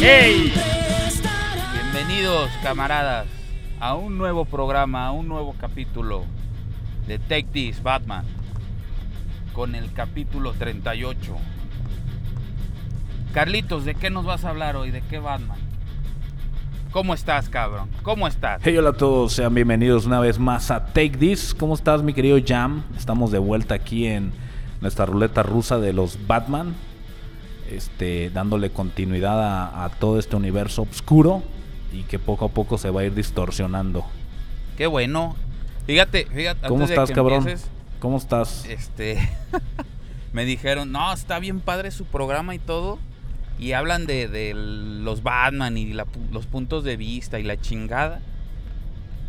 Estará. Bienvenidos, camaradas, a un nuevo programa, a un nuevo capítulo de Take This Batman. Con el capítulo 38. Carlitos, ¿de qué nos vas a hablar hoy? ¿De qué Batman? ¿Cómo estás, cabrón? ¿Cómo estás? Hey, hola a todos, sean bienvenidos una vez más a Take This. ¿Cómo estás, mi querido Jam? Estamos de vuelta aquí en nuestra ruleta rusa de los Batman. Este, dándole continuidad a, a todo este universo oscuro y que poco a poco se va a ir distorsionando. Qué bueno. Fíjate, fíjate. ¿Cómo antes de estás, que cabrón? empieces, ¿Cómo estás? este me dijeron, no, está bien padre su programa y todo. Y hablan de, de los Batman y la los puntos de vista y la chingada.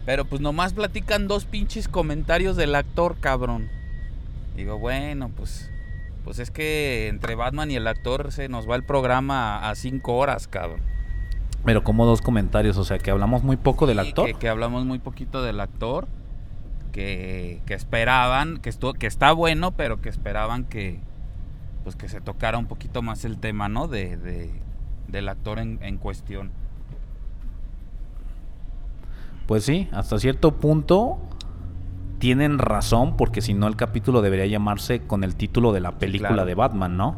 Pero pues nomás platican dos pinches comentarios del actor, cabrón. Digo, bueno, pues. Pues es que entre Batman y el actor se nos va el programa a, cinco horas, cabrón. Pero como dos comentarios, o sea que hablamos muy poco del actor. Que, que hablamos muy poquito del actor. Que, que esperaban, que, estuvo, que está bueno, pero que esperaban que pues que se tocara un poquito más el tema, ¿no? De, de- del actor en, en cuestión. Pues sí, hasta cierto punto tienen razón, porque si no el capítulo debería llamarse con el título de la película claro. de Batman, ¿no?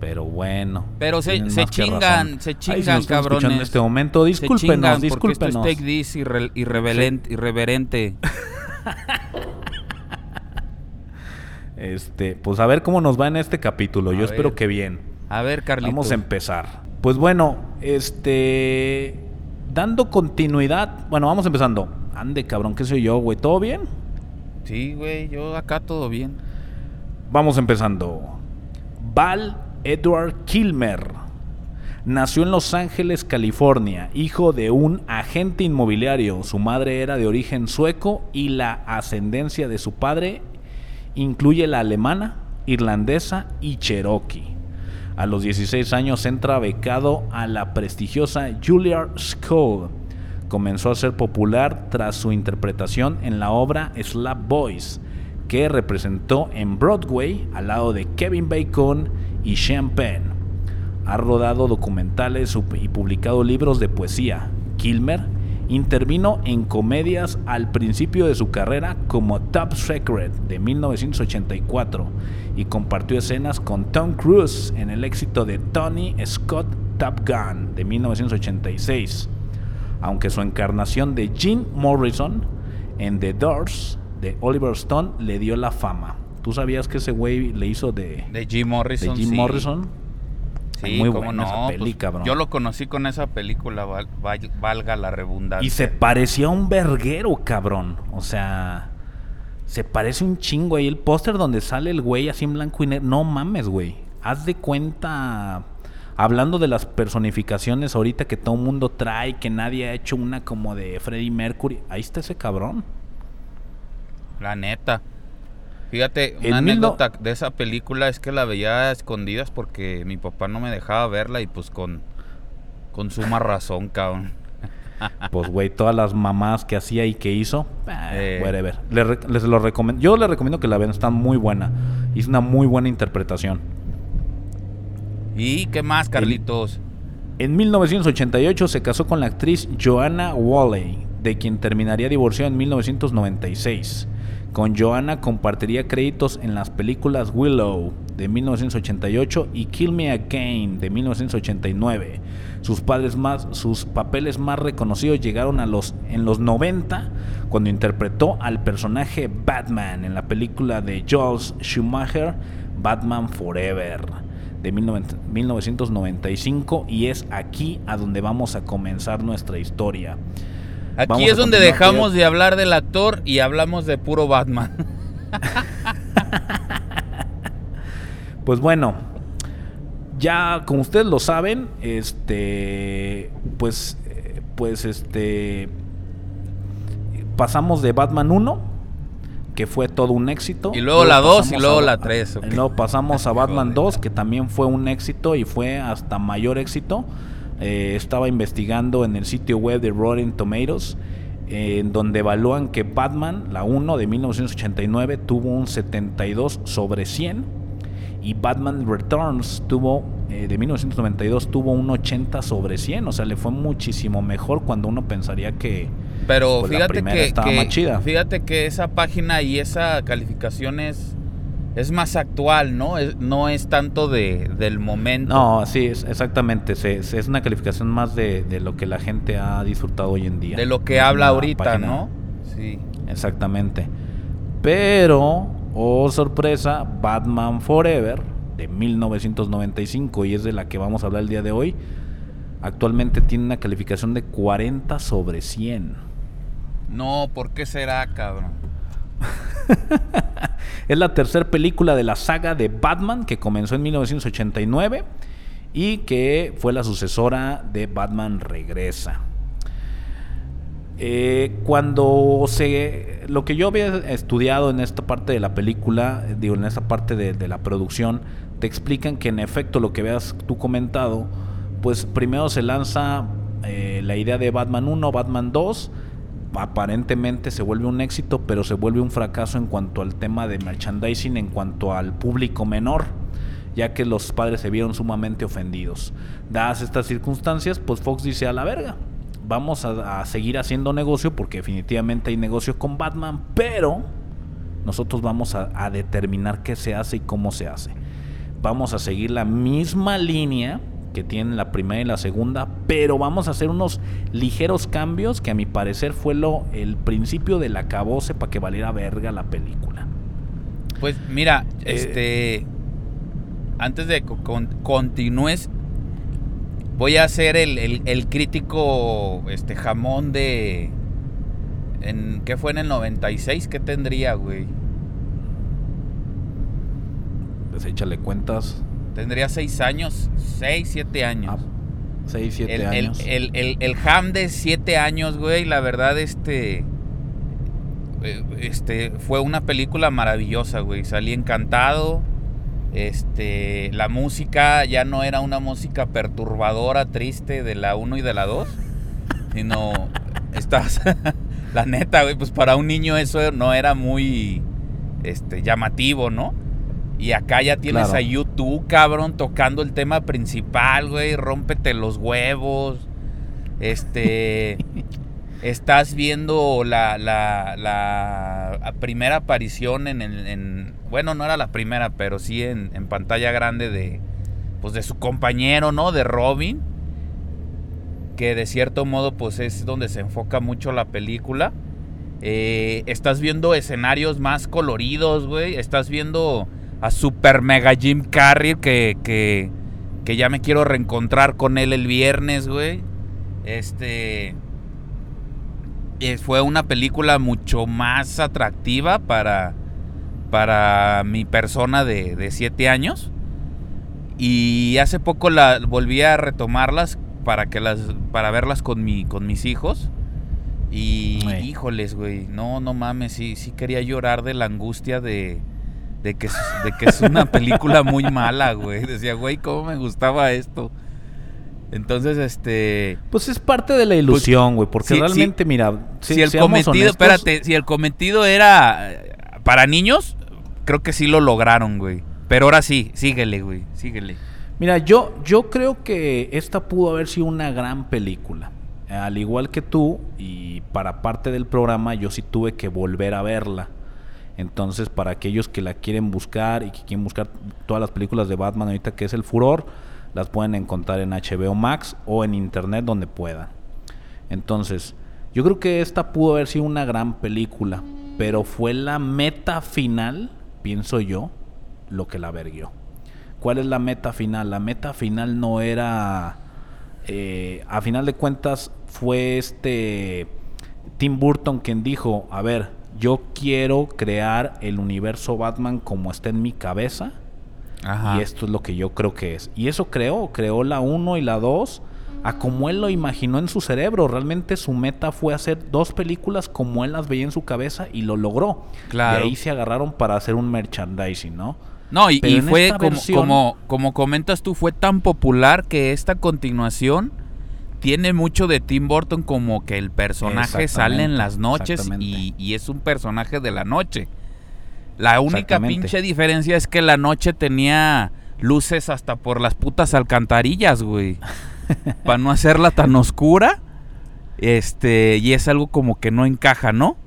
Pero bueno. Pero se, chingan, se Ay, si chingan, escuchando cabrones. en este momento, discúlpenos, porque esto discúlpenos. es take this irre- irreverent- irreverente. Este, pues a ver cómo nos va en este capítulo. A Yo espero que bien. A ver, Carlitos. Vamos a empezar. Pues bueno, este. Dando continuidad. Bueno, vamos empezando. Ande, cabrón, ¿qué soy yo, güey? ¿Todo bien? Sí, güey, yo acá todo bien. Vamos empezando. Val Edward Kilmer nació en Los Ángeles, California, hijo de un agente inmobiliario. Su madre era de origen sueco y la ascendencia de su padre incluye la alemana, irlandesa y cherokee. A los 16 años entra becado a la prestigiosa Juilliard School. Comenzó a ser popular tras su interpretación en la obra Slap Boys, que representó en Broadway al lado de Kevin Bacon y Sean Penn. Ha rodado documentales y publicado libros de poesía. Kilmer intervino en comedias al principio de su carrera como Top Secret de 1984 y compartió escenas con Tom Cruise en el éxito de Tony Scott Top Gun de 1986. Aunque su encarnación de Jim Morrison en The Doors de Oliver Stone le dio la fama. ¿Tú sabías que ese güey le hizo de, De Jim Morrison. de Jim sí. Morrison? Sí, Muy cómo buena no. esa peli, pues, cabrón. Yo lo conocí con esa película, val- val- valga la redundancia. Y se parecía a un verguero, cabrón. O sea, se parece un chingo ahí. El póster donde sale el güey así en blanco y negro. No mames, güey. Haz de cuenta. Hablando de las personificaciones ahorita que todo el mundo trae, que nadie ha hecho una como de Freddie Mercury. Ahí está ese cabrón. La neta. Fíjate, En una no- anécdota de esa película es que la veía a escondidas porque mi papá no me dejaba verla y pues con, con suma razón, cabrón. Pues, güey, todas las mamás que hacía y que hizo, eh, Eh. whatever. Les lo recomiendo. Yo les recomiendo que la vean, está muy buena. Hizo una muy buena interpretación. ¿Y qué más, Carlitos? En 1988 se casó con la actriz Joanna Wally, de quien terminaría divorciado en 1996. Con Joanna compartiría créditos en las películas Willow de 1988 y Kill Me Again de 1989. Sus, papeles más reconocidos llegaron a los, en los 90 cuando interpretó al personaje Batman en la película de Jules Schumacher, Batman Forever de 1995 y es aquí a donde vamos a comenzar nuestra historia. Aquí es donde dejamos de hablar del actor y hablamos de puro Batman. pues bueno, ya como ustedes lo saben, este, pues, pues este, pasamos de Batman 1, que fue todo un éxito. Y luego, la 2 y luego la 3. Y luego pasamos a Batman 2, que también fue un éxito y fue hasta mayor éxito. Eh, estaba investigando en el sitio web de Rotten Tomatoes, en donde evalúan que Batman, la 1 de 1989, tuvo un 72 sobre 100 y Batman Returns tuvo eh, de 1992 tuvo un 80 sobre 100, o sea, le fue muchísimo mejor cuando uno pensaría que pero pues, fíjate que, estaba más chida. fíjate que esa página y esa calificación es es más actual, ¿no? no es tanto de, del momento. No, sí, es, exactamente. Es, es una calificación más de, lo que la gente ha disfrutado hoy en día. De lo que habla ahorita, ¿no? Sí. Exactamente. Pero, oh sorpresa, Batman Forever de 1995 y es de la que vamos a hablar el día de hoy. Actualmente tiene una calificación de 40 sobre 100. No, ¿por qué será, cabrón? es la tercera película de la saga de Batman que comenzó en 1989 y que fue la sucesora de Batman Regresa. Eh, cuando se. Lo que yo había estudiado en esta parte de la película, digo, en esta parte de, la producción, te explican que en efecto lo que veas tú comentado, pues primero se lanza eh, la idea de Batman 1, Batman 2 aparentemente se vuelve un éxito, pero se vuelve un fracaso en cuanto al tema de merchandising, en cuanto al público menor, ya que los padres se vieron sumamente ofendidos. Dadas estas circunstancias, pues Fox dice a la verga, vamos a, seguir haciendo negocio porque definitivamente hay negocio con Batman, pero nosotros vamos a determinar qué se hace y cómo se hace. Vamos a seguir la misma línea que tienen la primera y la segunda, pero vamos a hacer unos ligeros cambios que a mi parecer fue lo el principio del acabose para que valiera verga la película. Pues mira, eh, este antes de que continúes voy a hacer el, crítico este jamón de en ¿qué fue en el 96? ¿Qué tendría, güey? Pues échale cuentas. Tendría seis años, seis, siete años. Ah, seis, siete años. El, el, ham de siete años, güey, la verdad, este. Eh, este. Fue una película maravillosa, güey. Salí encantado. Este. La música ya no era una música perturbadora, triste de la 1 y de la 2. Sino. Estás. la neta, güey, pues para un niño eso no era muy. Este. llamativo, ¿no? Y acá ya tienes a YouTube, cabrón, tocando el tema principal, güey. Rómpete los huevos. Este. estás viendo la, la, la, primera aparición en, en, Bueno, no era la primera, pero sí en, en, pantalla grande de. Pues de su compañero, ¿no? De Robin. Que de cierto modo, pues es donde se enfoca mucho la película. Eh, estás viendo escenarios más coloridos, güey. Estás viendo a Super Mega Jim Carrey, que, que, que ya me quiero reencontrar con él el viernes, güey. Este. Eh, fue una película mucho más atractiva para, para mi persona de 7 años. Y hace poco la volví a retomarlas para que las para verlas con mi con mis hijos. Y híjoles, güey, no no mames, sí sí quería llorar de la angustia de de que, de que es una película muy mala, güey. Decía, güey, ¿cómo me gustaba esto? Entonces, este. Pues es parte de la pues, ilusión, güey. porque realmente, mira. Si, el cometido, espérate, si el cometido era eh, para niños, creo que sí lo lograron, güey. Pero ahora sí, síguele, güey. Síguele. Mira, yo, yo creo que esta pudo haber sido una gran película. Al igual que tú, y para parte del programa, yo sí tuve que volver a verla. Entonces, para aquellos que la quieren buscar y que quieren buscar todas las películas de Batman ahorita que es el furor, las pueden encontrar en HBO Max o en internet donde puedan. Entonces, yo creo que esta pudo haber sido una gran película, pero fue la meta final, pienso yo, lo que la verguió. ¿Cuál es la meta final? La meta final no era, eh, a final de cuentas, fue este Tim Burton quien dijo, a ver, yo quiero crear el universo Batman como está en mi cabeza. Y esto es lo que yo creo que es. Y eso creó, creó la 1 y la 2 a como él lo imaginó en su cerebro. Realmente su meta fue hacer dos películas como él las veía en su cabeza y lo logró. Claro. Y ahí se agarraron para hacer un merchandising, ¿no? No, y, fue como, versión- como, como comentas tú, fue tan popular que esta continuación tiene mucho de Tim Burton como que el personaje sale en las noches y, y es un personaje de la noche. La única pinche diferencia es que la noche tenía luces hasta por las putas alcantarillas, güey. Para no hacerla tan oscura. Este, y es algo como que no encaja, ¿no?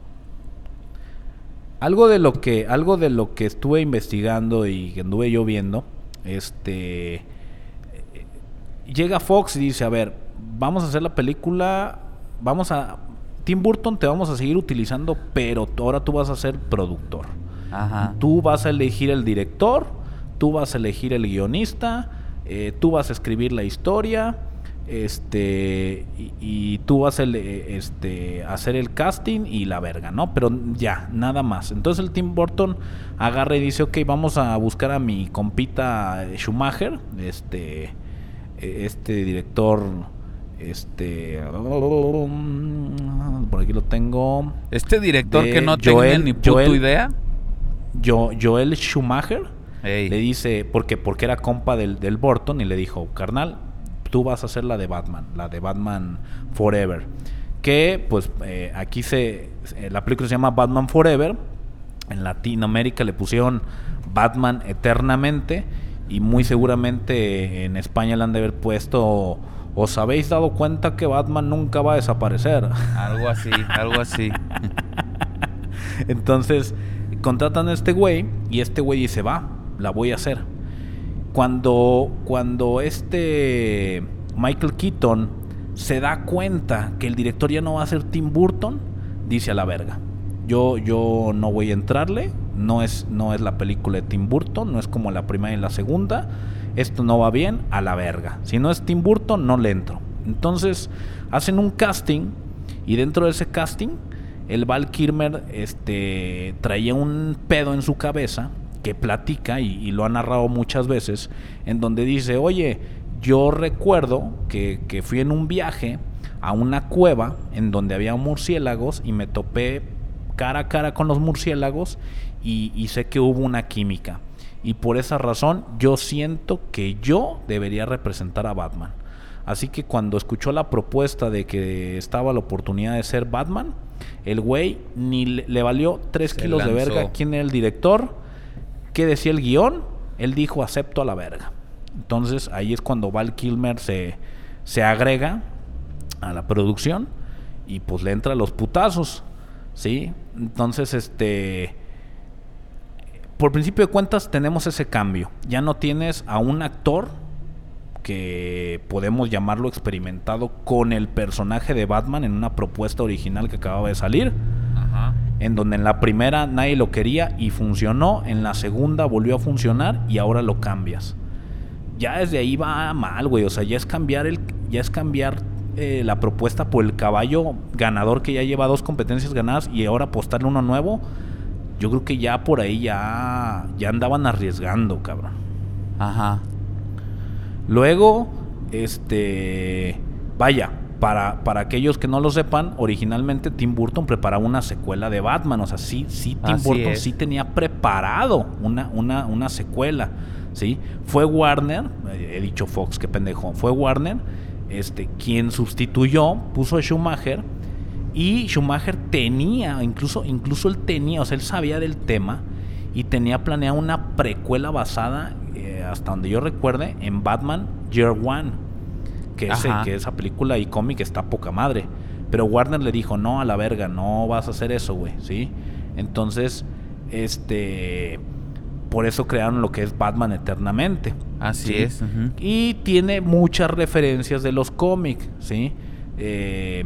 Algo de lo que, algo de lo que estuve investigando y que anduve yo viendo, este eh, llega Fox y dice, a ver, vamos a hacer la película, vamos a Tim Burton te vamos a seguir utilizando, pero ahora tú vas a ser productor. Ajá. Tú vas a elegir el director, tú vas a elegir el guionista, eh, tú vas a escribir la historia, este y, y tú vas a este, hacer el casting y la verga, ¿no? Pero ya, nada más. Entonces el Tim Burton agarra y dice, ok, vamos a buscar a mi compita Schumacher, este, eh, este director, este, por aquí lo tengo. Este director que no Joel- ni Joel- idea. Jo- Joel Schumacher Ey. le dice, porque, porque era compa del, del Burton, y le dijo, carnal, tú vas a hacer la de Batman, la de Batman Forever. Que pues eh, aquí se, eh, la película se llama Batman Forever, en Latinoamérica le pusieron Batman Eternamente, y muy seguramente en España le han de haber puesto, ¿os habéis dado cuenta que Batman nunca va a desaparecer? Algo así, algo así. Entonces contratan a este güey y este güey dice, va, la voy a hacer. Cuando, cuando este Michael Keaton se da cuenta que el director ya no va a ser Tim Burton, dice a la verga. Yo, yo no voy a entrarle, no es, no es la película de Tim Burton, no es como la primera y la segunda. Esto no va bien, a la verga. Si no es Tim Burton, no le entro. Entonces hacen un casting y dentro de ese casting el Val Kilmer este, traía un pedo en su cabeza que platica y, y lo ha narrado muchas veces, en donde dice, oye, yo recuerdo que, que fui en un viaje a una cueva en donde había murciélagos y me topé cara a cara con los murciélagos y, y sé que hubo una química. Y por esa razón yo siento que yo debería representar a Batman. Así que cuando escuchó la propuesta de que estaba la oportunidad de ser Batman, el güey ni le, le valió 3 Se kilos de verga quién era el director, qué decía el guion, él dijo acepto a la verga. Entonces ahí es cuando Val Kilmer se, se agrega a la producción y pues le entra los putazos, ¿sí? Entonces este por principio de cuentas tenemos ese cambio. Ya no tienes a un actor que podemos llamarlo experimentado con el personaje de Batman en una propuesta original que acababa de salir, Ajá. en donde en la primera nadie lo quería y funcionó, en la segunda volvió a funcionar y ahora lo cambias. Ya desde ahí va mal, güey, o sea, ya es cambiar el ya es cambiar eh, la propuesta por el caballo ganador que ya lleva dos competencias ganadas y ahora apostarle uno nuevo. Yo creo que ya por ahí ya ya andaban arriesgando, cabrón. Ajá. Luego, este, vaya, para, para aquellos que no lo sepan, originalmente Tim Burton preparaba una secuela de Batman. O sea, sí, sí, Tim Así Burton es. sí tenía preparado una, una, una secuela. ¿sí? Fue Warner, eh, he dicho Fox, qué pendejo, fue Warner este, quien sustituyó, puso a Schumacher. Y Schumacher tenía, incluso, incluso él tenía, o sea, él sabía del tema y tenía planeado una precuela basada eh, hasta donde yo recuerde, en Batman Year One. Que, ese, Ajá. que esa película y cómic está poca madre. Pero Warner le dijo, no, a la verga, no vas a hacer eso, güey, ¿sí? Entonces, este... Por eso crearon lo que es Batman Eternamente. Así ¿sí? es. Y tiene muchas referencias de los cómics, ¿sí? Eh,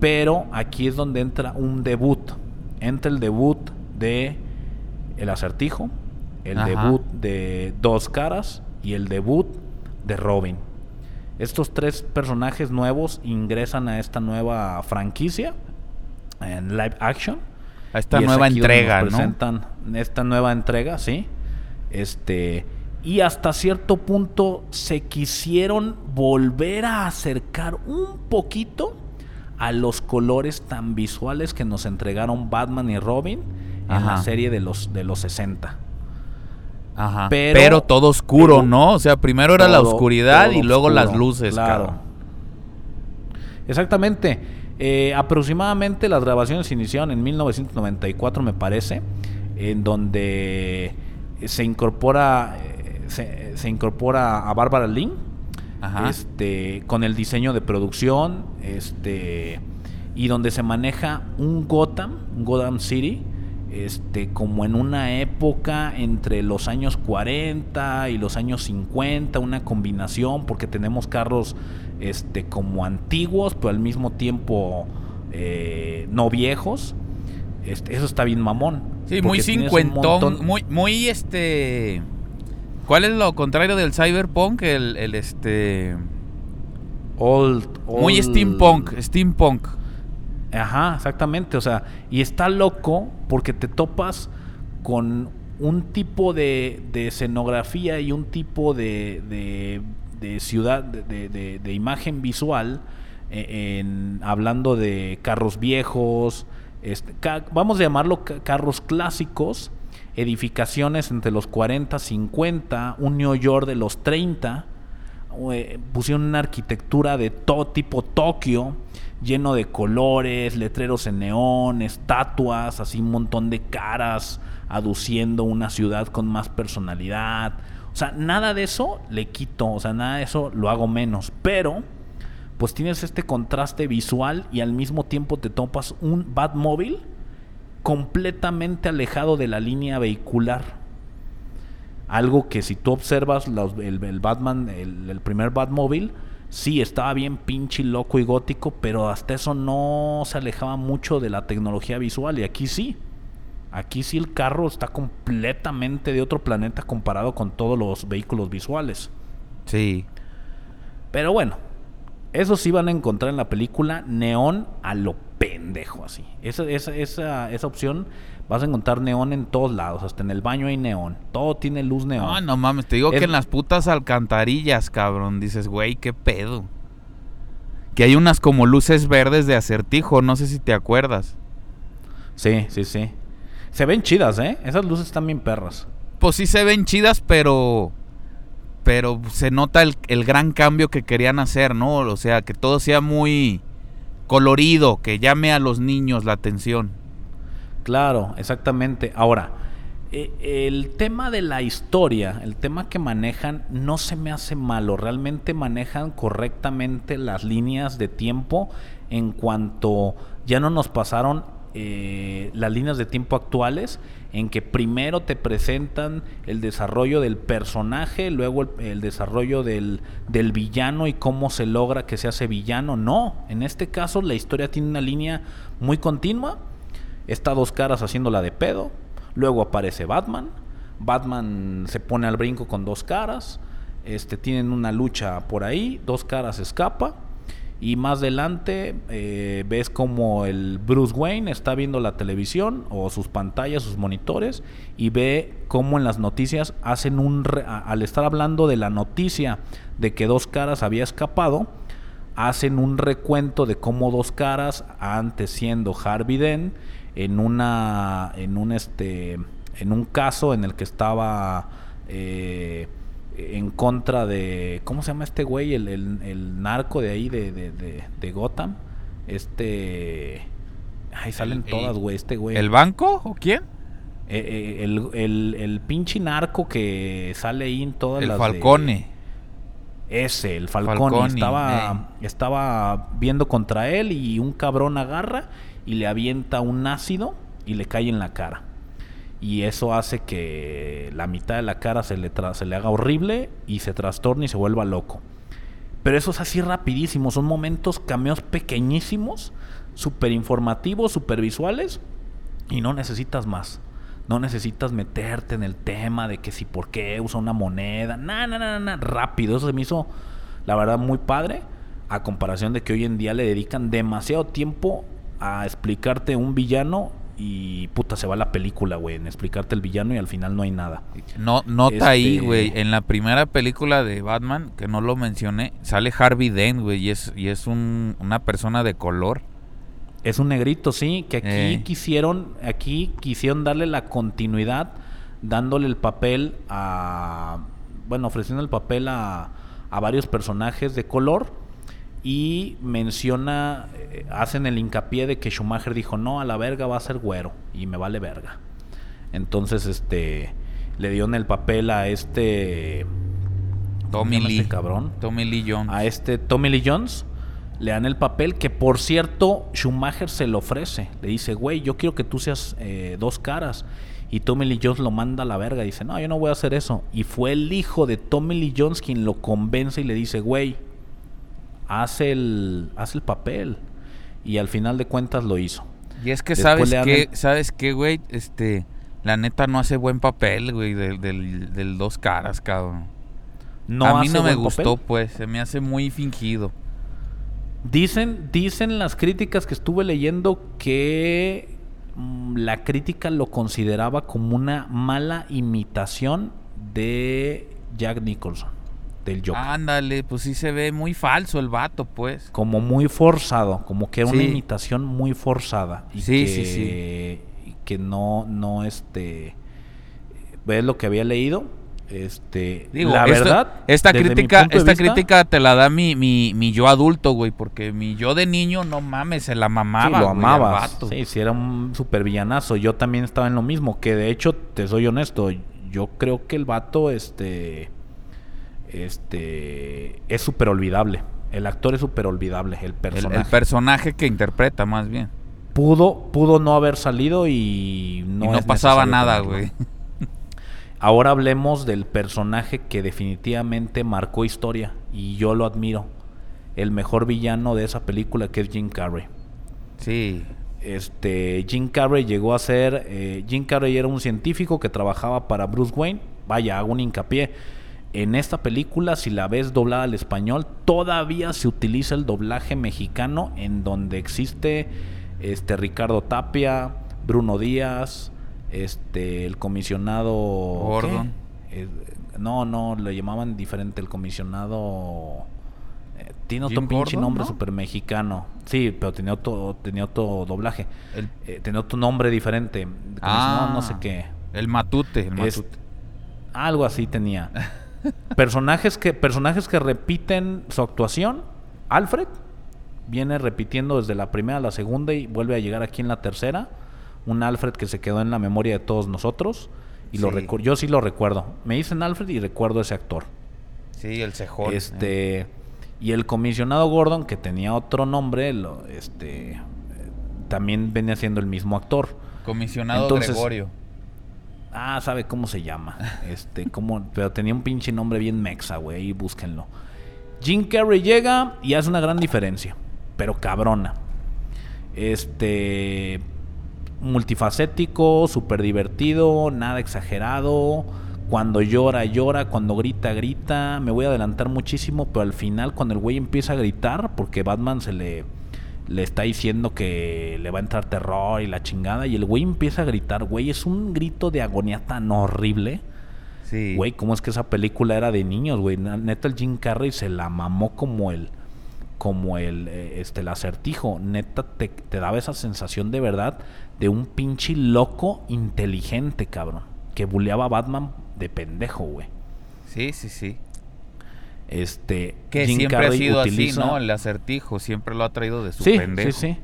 pero aquí es donde entra un debut. Entra el debut de El Acertijo, el Ajá. debut de Dos Caras y el debut de Robin. Estos tres personajes nuevos ingresan a esta nueva franquicia en live action. A esta nueva entrega, nos ¿no? presentan esta nueva entrega, sí. Este y hasta cierto punto se quisieron volver a acercar un poquito a los colores tan visuales que nos entregaron Batman y Robin en la serie de los de los 60. Ajá. Pero- Pero, todo oscuro, pero- ¿no? O sea, primero era la oscuridad y luego las luces, claro. cabrón. Exactamente. Eh, aproximadamente las grabaciones se iniciaron en 1994, me parece, en donde se incorpora eh, se, se incorpora a Bárbara Lynn Ajá. este con el diseño de producción este y donde se maneja un Gotham un Gotham City este como en una época entre los años 40 y los años 50 una combinación porque tenemos carros este como antiguos pero al mismo tiempo eh, no viejos este, eso está bien mamón Sí, muy cincuentón, montón- muy, muy este... ¿Cuál es lo contrario del cyberpunk? El, el este... old, Muy steampunk, steampunk. Ajá, exactamente. O sea, y está loco porque te topas con un tipo de, de escenografía y un tipo de, de, de ciudad, de, de- de- de imagen visual, eh, en, hablando de carros viejos, este, ca- vamos a llamarlo ca- carros clásicos, edificaciones entre los 40, 50, un New York de los 30 eh, pusieron una arquitectura de todo tipo Tokio, lleno de colores, letreros en neón, estatuas, así un montón de caras, aduciendo una ciudad con más personalidad. O sea, nada de eso le quito, o sea, nada de eso lo hago menos, pero pues tienes este contraste visual y al mismo tiempo te topas un Batmóvil completamente alejado de la línea vehicular. Algo que si tú observas los- el, el Batman, el, el primer Batmóvil, sí estaba bien pinche loco y gótico, pero hasta eso no se alejaba mucho de la tecnología visual. Y aquí sí. Aquí sí el carro está completamente de otro planeta comparado con todos los vehículos visuales. Sí. Pero bueno, eso sí van a encontrar en la película neón a lo pendejo así. Esa, esa, esa, esa opción vas a encontrar neón en todos lados, hasta en el baño hay neón. Todo tiene luz neón. No, no mames, te digo Es- que en las putas alcantarillas, cabrón, dices, güey, qué pedo. Que hay unas como luces verdes de acertijo, no sé si te acuerdas. Sí, sí, sí. Se ven chidas, ¿eh? Esas luces están bien perras. Pues sí se ven chidas, pero. Pero se nota el, el gran cambio que querían hacer, ¿no? O sea, que todo sea muy colorido, que llame a los niños la atención. Claro, exactamente. Ahora, eh, el tema de la historia, el tema que manejan, no se me hace malo. Realmente manejan correctamente las líneas de tiempo en cuanto ya no nos pasaron eh, las líneas de tiempo actuales en que primero te presentan el desarrollo del personaje, luego el, desarrollo del, del villano y cómo se logra que se hace villano. No, en este caso la historia tiene una línea muy continua. Está dos caras haciéndola de pedo. Luego aparece Batman. Batman se pone al brinco con dos caras. Este, tienen una lucha por ahí. Dos caras escapa. Y más adelante eh, ves como el Bruce Wayne está viendo la televisión o sus pantallas, sus monitores, y ve cómo en las noticias hacen un... re- al estar hablando de la noticia de que dos caras había escapado, hacen un recuento de cómo dos caras, antes siendo Harvey Dent, en una... en un este. en un caso en el que estaba. eh, en contra de. ¿Cómo se llama este güey? El, el- el narco de ahí de, de- de- de Gotham. Este. Ay, salen El- todas, el- güey. Este güey. ¿El banco o quién? Eh, eh, el, el, el pinche narco que sale ahí en todas El las de- Falcone. ese, el Falcone, Falcone, estaba, estaba viendo contra él y un cabrón agarra y le avienta un ácido y le cae en la cara. Y eso hace que la mitad de la cara se le, se le haga horrible y se trastorne y se vuelva loco. Pero eso es así rapidísimo, son momentos, cameos pequeñísimos, súper informativos, súper visuales y no necesitas más. No necesitas meterte en el tema de que si por qué usa una moneda. Nada, nada, nada, rápido. Eso se me hizo, la verdad, muy padre. A comparación de que hoy en día le dedican demasiado tiempo a explicarte un villano y puta, se va la película, güey, en explicarte el villano y al final no hay nada. No, nota ahí, Este- güey. En la primera película de Batman, que no lo mencioné, sale Harvey Dent, güey, y es, y es un- una persona de color. Es un negrito, sí, que aquí Eh. quisieron, aquí quisieron darle la continuidad, dándole el papel a, bueno, ofreciendo el papel a, a varios personajes de color y menciona, eh, hacen el hincapié de que Schumacher dijo, no, a la verga va a ser güero y me vale verga. Entonces, este, le dieron el papel a este... ¿cómo se Tommy llama Lee. este cabrón? Tommy Lee Jones. a este Tommy Lee Jones le dan el papel que por cierto Schumacher se lo ofrece le dice güey yo quiero que tú seas eh, dos caras y Tommy Lee Jones lo manda a la verga dice no yo no voy a hacer eso y fue el hijo de Tommy Lee Jones quien lo convence y le dice güey haz el haz el papel y al final de cuentas lo hizo Y es que Después sabes que, el- sabes qué, güey, este, la neta no hace buen papel, güey, del, del, del dos caras, cabrón. no a mí no me papel. gustó, pues, se me hace muy fingido. Dicen, dicen las críticas que estuve leyendo que mm, la crítica lo consideraba como una mala imitación de Jack Nicholson, del Joker. Ándale, pues sí se ve muy falso el vato, pues. Como muy forzado, como que era una Sí. imitación muy forzada. Y Sí, que, sí, y que no, no, este... ¿Ves lo que había leído? Este, Digo, la esto- verdad, esta crítica, esta vista, crítica te la da mi, mi, mi yo adulto, güey, porque mi yo de niño, no mames, se la mamaba. Sí, lo amabas. Sí, sí, era un super villanazo. Yo también estaba en lo mismo. Que de hecho, te soy honesto, yo creo que el vato, este. Este. Es súper olvidable. El actor es súper olvidable. El personaje. el personaje que interpreta, más bien. pudo, pudo no haber salido y no, y no es pasaba nada, güey. Ahora hablemos del personaje que definitivamente marcó historia. Y yo lo admiro. El mejor villano de esa película que es Jim Carrey. Sí. Este, Jim Carrey llegó a ser, eh, Jim Carrey era un científico que trabajaba para Bruce Wayne. Vaya, hago un hincapié. En esta película, si la ves doblada al español, todavía se utiliza el doblaje mexicano en donde existe este Ricardo Tapia, Bruno Díaz, este el comisionado Gordon. Eh, no, no, le llamaban diferente el comisionado eh, tiene otro pinche Gordon, nombre ¿no? super mexicano. Sí, pero tenía otro, tenía otro doblaje. El, Eh, tenía otro nombre diferente. Ah. no, no sé qué. el matute, el Es- matute. algo así tenía. personajes que personajes que repiten su actuación. Alfred viene repitiendo desde la primera a la segunda y vuelve a llegar aquí en la tercera. Un Alfred que se quedó en la memoria de todos nosotros. Y lo Sí. recu- yo sí lo recuerdo. Me dicen Alfred y recuerdo ese actor. Sí, el cejón. eh. Este y el comisionado Gordon que tenía otro nombre, lo, este eh, también venía siendo el mismo actor. Comisionado Entonces- Gregorio. Ah, sabe cómo se llama. Este, cómo, pero tenía un pinche nombre bien mexa, güey, y búsquenlo. Jim Carrey llega y hace una gran diferencia, pero cabrona. Este multifacético, súper divertido, nada exagerado. Cuando llora, llora. Cuando grita, grita. Me voy a adelantar muchísimo, pero al final, cuando el güey empieza a gritar, porque Batman se le, le está diciendo que le va a entrar terror y la chingada, y el güey empieza a gritar, güey, es un grito de agonía tan horrible. Sí. Güey, ¿cómo es que esa película era de niños, güey? Neta, el Jim Carrey se la mamó como el como el eh, este el acertijo. Neta, te, te daba esa sensación de verdad de un pinche loco inteligente, cabrón. Que buleaba a Batman de pendejo, güey. Sí, sí, sí. Este. Que Jim siempre ha sido utiliza- así, ¿no? El acertijo siempre lo ha traído de su sí, pendejo. Sí, sí.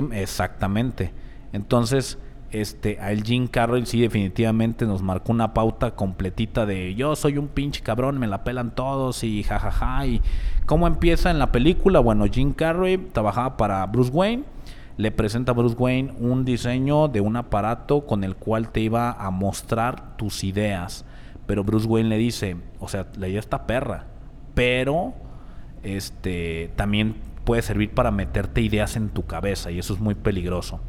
Sí, exactamente. Entonces, este, a el Jim Carrey sí definitivamente nos marcó una pauta completita de yo soy un pinche cabrón, me la pelan todos y jajaja. y cómo empieza en la película, bueno, Jim Carrey trabajaba para Bruce Wayne, le presenta a Bruce Wayne un diseño de un aparato con el cual te iba a mostrar tus ideas, pero Bruce Wayne le dice, o sea, la idea está perra, pero este también puede servir para meterte ideas en tu cabeza y eso es muy peligroso.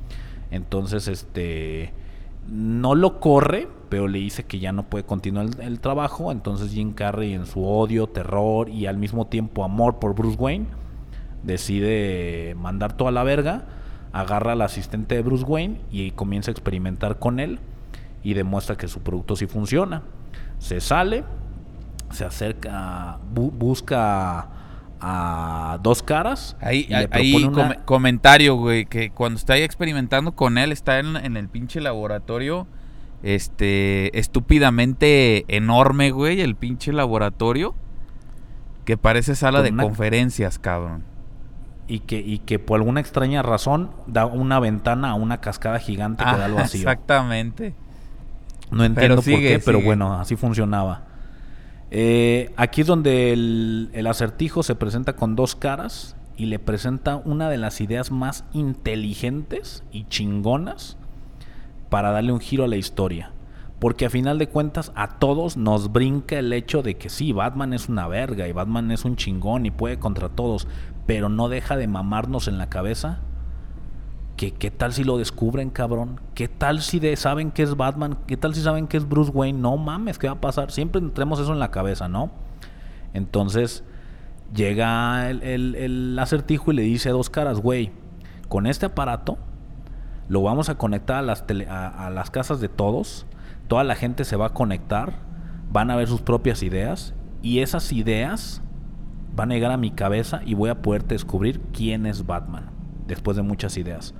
Entonces, este no lo corre, pero le dice que ya no puede continuar el, trabajo. Entonces Jim Carrey en su odio, terror y al mismo tiempo amor por Bruce Wayne, decide mandar toda la verga, agarra al asistente de Bruce Wayne y comienza a experimentar con él y demuestra que su producto sí funciona. Se sale, se acerca, busca a dos caras. Ahí, ahí comentario, güey, que cuando está ahí experimentando con él, está en, el pinche laboratorio, este, estúpidamente enorme, güey, el pinche laboratorio, que parece sala de conferencias, cabrón. Y que, y que por alguna extraña razón da una ventana a una cascada gigante que da al vacío. Exactamente. No entiendo por qué, pero bueno, así funcionaba. Eh, aquí es donde el, acertijo se presenta con dos caras y le presenta una de las ideas más inteligentes y chingonas para darle un giro a la historia. Porque a final de cuentas a todos nos brinca el hecho de que sí, Batman es una verga y Batman es un chingón y puede contra todos, pero no deja de mamarnos en la cabeza ¿Qué, tal si lo descubren, cabrón? ¿Qué tal si saben que es Batman? ¿Qué tal si saben que es Bruce Wayne? No mames, ¿qué va a pasar? Siempre tenemos eso en la cabeza, ¿no? Entonces llega el, acertijo y le dice a dos caras, güey, con este aparato lo vamos a conectar a las, las casas de todos, toda la gente se va a conectar, van a ver sus propias ideas y esas ideas van a llegar a mi cabeza y voy a poder descubrir quién es Batman después de muchas ideas.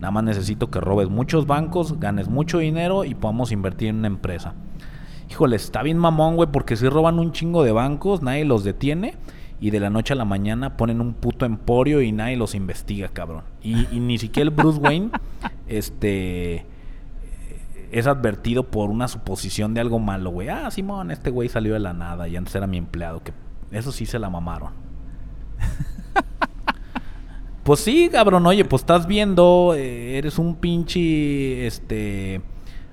Nada más necesito que robes muchos bancos, ganes mucho dinero y podamos invertir en una empresa. Híjole, está bien mamón, güey, porque si roban un chingo de bancos, nadie los detiene y de la noche a la mañana ponen un puto emporio y nadie los investiga, cabrón. Y, ni siquiera el Bruce Wayne este es advertido por una suposición de algo malo, güey. Ah, Simón, este güey salió de la nada y antes era mi empleado, que eso sí se la mamaron. Pues sí, cabrón, oye, pues estás viendo, eh, eres un pinche, este,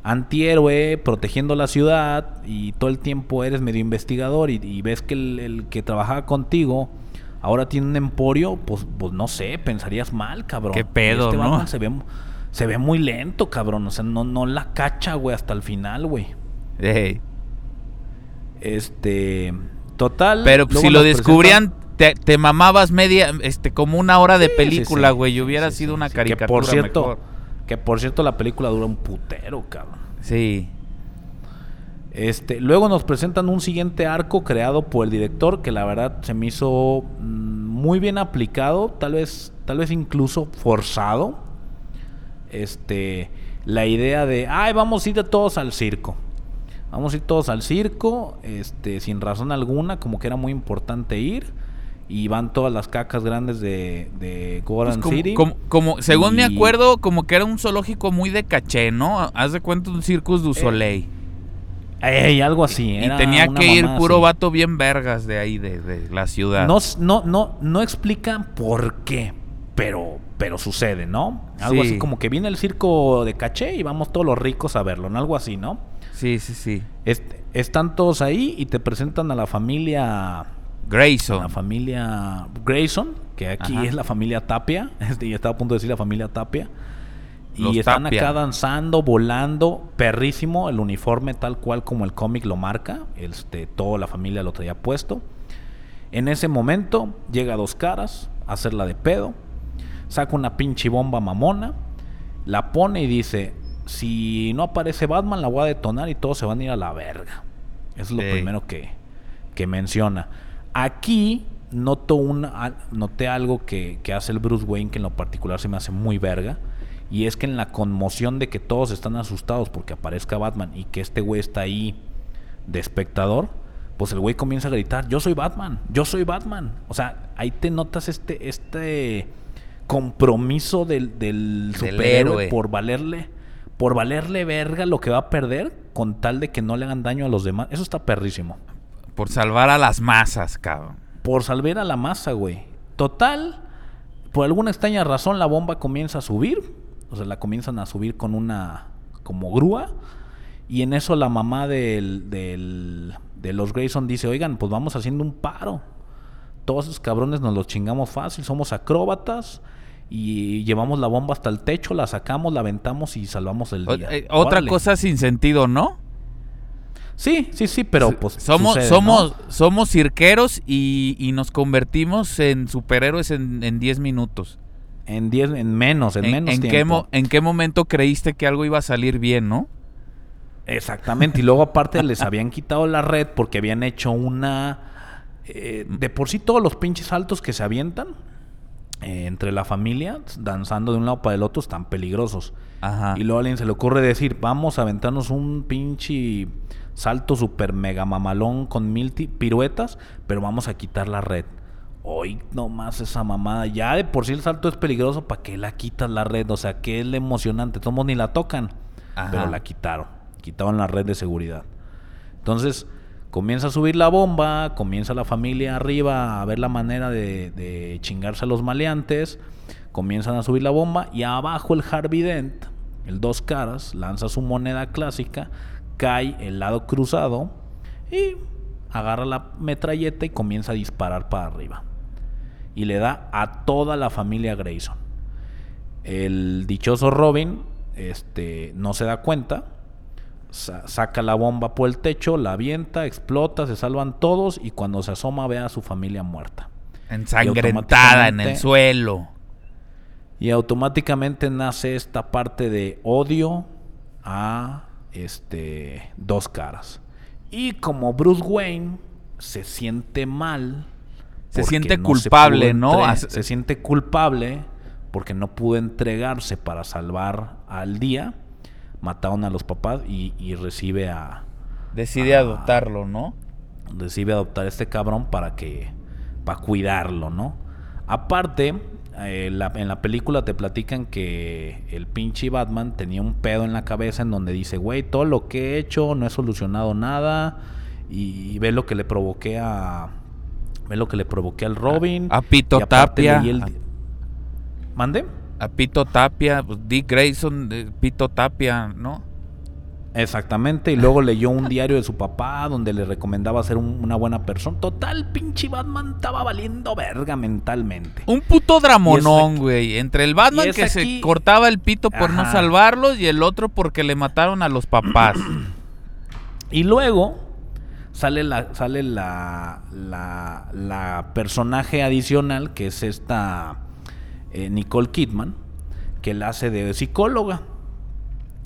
antihéroe protegiendo la ciudad y todo el tiempo eres medio investigador y, ves que el, que trabajaba contigo ahora tiene un emporio, pues, pues no sé, pensarías mal, cabrón. Qué pedo, este ¿no? Se ve, se ve muy lento, cabrón, o sea, no, no la cacha, güey, hasta el final, güey. Este, total. Pero si lo descubrían te, mamabas media, este, como una hora de película, güey. y hubiera sido una caricatura que por cierto, Que por cierto la película dura un putero, cabrón. Sí. Este, luego nos presentan un siguiente arco creado por el director que la verdad se me hizo mm, muy bien aplicado, tal vez, tal vez incluso forzado. Este, la idea de, ay, vamos a ir todos al circo. Vamos a ir todos al circo, este, sin razón alguna, como que era muy importante ir y van todas las cacas grandes de, de Goran pues City. Como, según me acuerdo, como que era un zoológico muy de caché, ¿no? Haz de cuenta un Circus du Soleil. Eh, algo así. Y, tenía que ir puro vato bien vergas de ahí, de, la ciudad. No, no, no, no explican por qué, pero, pero sucede, ¿no? Algo así como que viene el circo de caché y vamos todos los ricos a verlo, ¿no? Algo así, ¿no? Sí, sí, sí. están todos ahí y te presentan a la familia Grayson. La familia Grayson, que aquí es la familia Tapia. Este, y estaba a punto de decir la familia Tapia. y están acá danzando, volando, perrísimo, el uniforme tal cual como el cómic lo marca, este, toda la familia lo traía puesto. En ese momento llega Dos Caras a hacerla de pedo, saca una pinche bomba mamona, la pone y dice, si no aparece Batman la voy a detonar y todos se van a ir a la verga. es lo primero que, que menciona. Aquí noto una, noté algo que, hace el Bruce Wayne que en lo particular se me hace muy verga. Y es que en la conmoción de que todos están asustados porque aparezca Batman y que este güey está ahí de espectador, pues el güey comienza a gritar, yo soy Batman, yo soy Batman. O sea, ahí te notas este, este compromiso del, del superhéroe por valerle, por valerle verga lo que va a perder con tal de que no le hagan daño a los demás. Eso está perrísimo. Por salvar a las masas, cabrón. Por salvar a la masa, güey. Total, por alguna extraña razón la bomba comienza a subir. O sea, la comienzan a subir con una como grúa. Y en eso la mamá del, del- de los Grayson dice, oigan, pues vamos haciendo un paro. Todos esos cabrones nos los chingamos fácil, somos acróbatas y llevamos la bomba hasta el techo, la sacamos, la aventamos y salvamos el día. eh, otra Órale. cosa sin sentido, ¿no? Sí, sí, sí, pero pues somos sucede, somos ¿no? somos cirqueros y, y nos convertimos en superhéroes en en 10 minutos. en 10 en menos, en, menos en tiempo. qué mo- ¿En qué momento creíste que algo iba a salir bien, no? Exactamente, y luego aparte les habían quitado la red porque habían hecho una... eh, de por sí todos los pinches saltos que se avientan eh, entre la familia, danzando de un lado para el otro, están peligrosos. Ajá. Y luego a alguien se le ocurre decir, vamos a aventarnos un pinche salto super mega mamalón con mil piruetas, pero vamos a quitar la red. Hoy nomás esa mamada, ya de por sí el salto es peligroso, ¿para qué la quitas la red? O sea, que es emocionante, todos ni la tocan, Ajá. pero la quitaron, quitaron la red de seguridad. Entonces, comienza a subir la bomba, comienza la familia arriba a ver la manera de, de chingarse a los maleantes, comienzan a subir la bomba y abajo el Harvey Dent, el dos caras, lanza su moneda clásica, cae el lado cruzado y agarra la metralleta y comienza a disparar para arriba. Y le da a toda la familia Grayson. El dichoso Robin este, no se da cuenta, sa- saca la bomba por el techo, la avienta, explota, se salvan todos y cuando se asoma ve a su familia muerta. Ensangrentada en el suelo. Y automáticamente nace esta parte de odio a este dos caras. Y como Bruce Wayne se siente mal, Se siente no culpable, ¿no? entre- Se siente culpable porque no pudo entregarse para salvar al día. Mataron a los papás y, y recibe a Decide adoptarlo, ¿no? decide adoptar a este cabrón para que para cuidarlo, ¿no? Aparte, eh, la- en la película te platican que el pinche Batman tenía un pedo en la cabeza en donde dice, güey, todo lo que he hecho no he solucionado nada y, ve lo que le provoqué a ve lo que le provoqué al Robin A- a Pito Tapia. el- ¿Mande? A Pito Tapia, pues, Dick Grayson, eh, Pito Tapia, ¿no? Exactamente, y luego leyó un diario de su papá donde le recomendaba ser un- una buena persona. Total, pinche Batman estaba valiendo verga mentalmente. Un puto dramonón, güey. Entre el Batman que aquí- se cortaba el pito por no salvarlos y el otro porque le mataron a los papás. Y luego sale la, sale la, la, la personaje adicional, que es esta eh, Nicole Kidman, que la hace de psicóloga.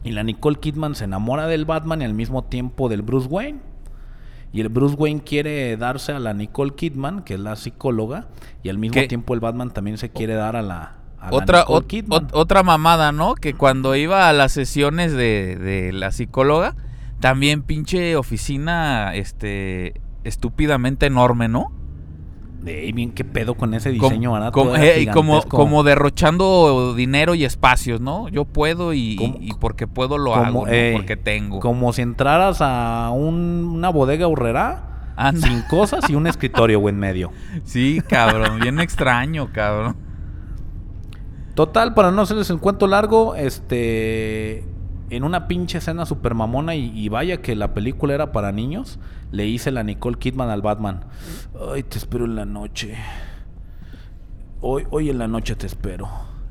Y la Nicole Kidman se enamora del Batman y al mismo tiempo del Bruce Wayne. Y el Bruce Wayne quiere darse a la Nicole Kidman, que es la psicóloga, y al mismo ¿Qué? tiempo el Batman también se quiere dar a la, otra, Nicole ot- Kidman. ot- otra mamada, ¿no? Que cuando iba a las sesiones de, de la psicóloga, también pinche oficina, este, estúpidamente enorme, ¿no? Ey, bien, qué pedo con ese diseño, eh, y como, como derrochando dinero y espacios, ¿no? Yo puedo y, porque puedo lo como, hago, porque tengo. Como si entraras a un- una bodega horrera Anda. sin cosas y un escritorio, güey, en medio. Sí, cabrón, bien extraño, cabrón. Total, para no hacerles el cuento largo, este. En una pinche escena super mamona y, y vaya que la película era para niños, le hice la Nicole Kidman al Batman. Ay, te espero en la noche. Hoy, hoy en la noche te espero.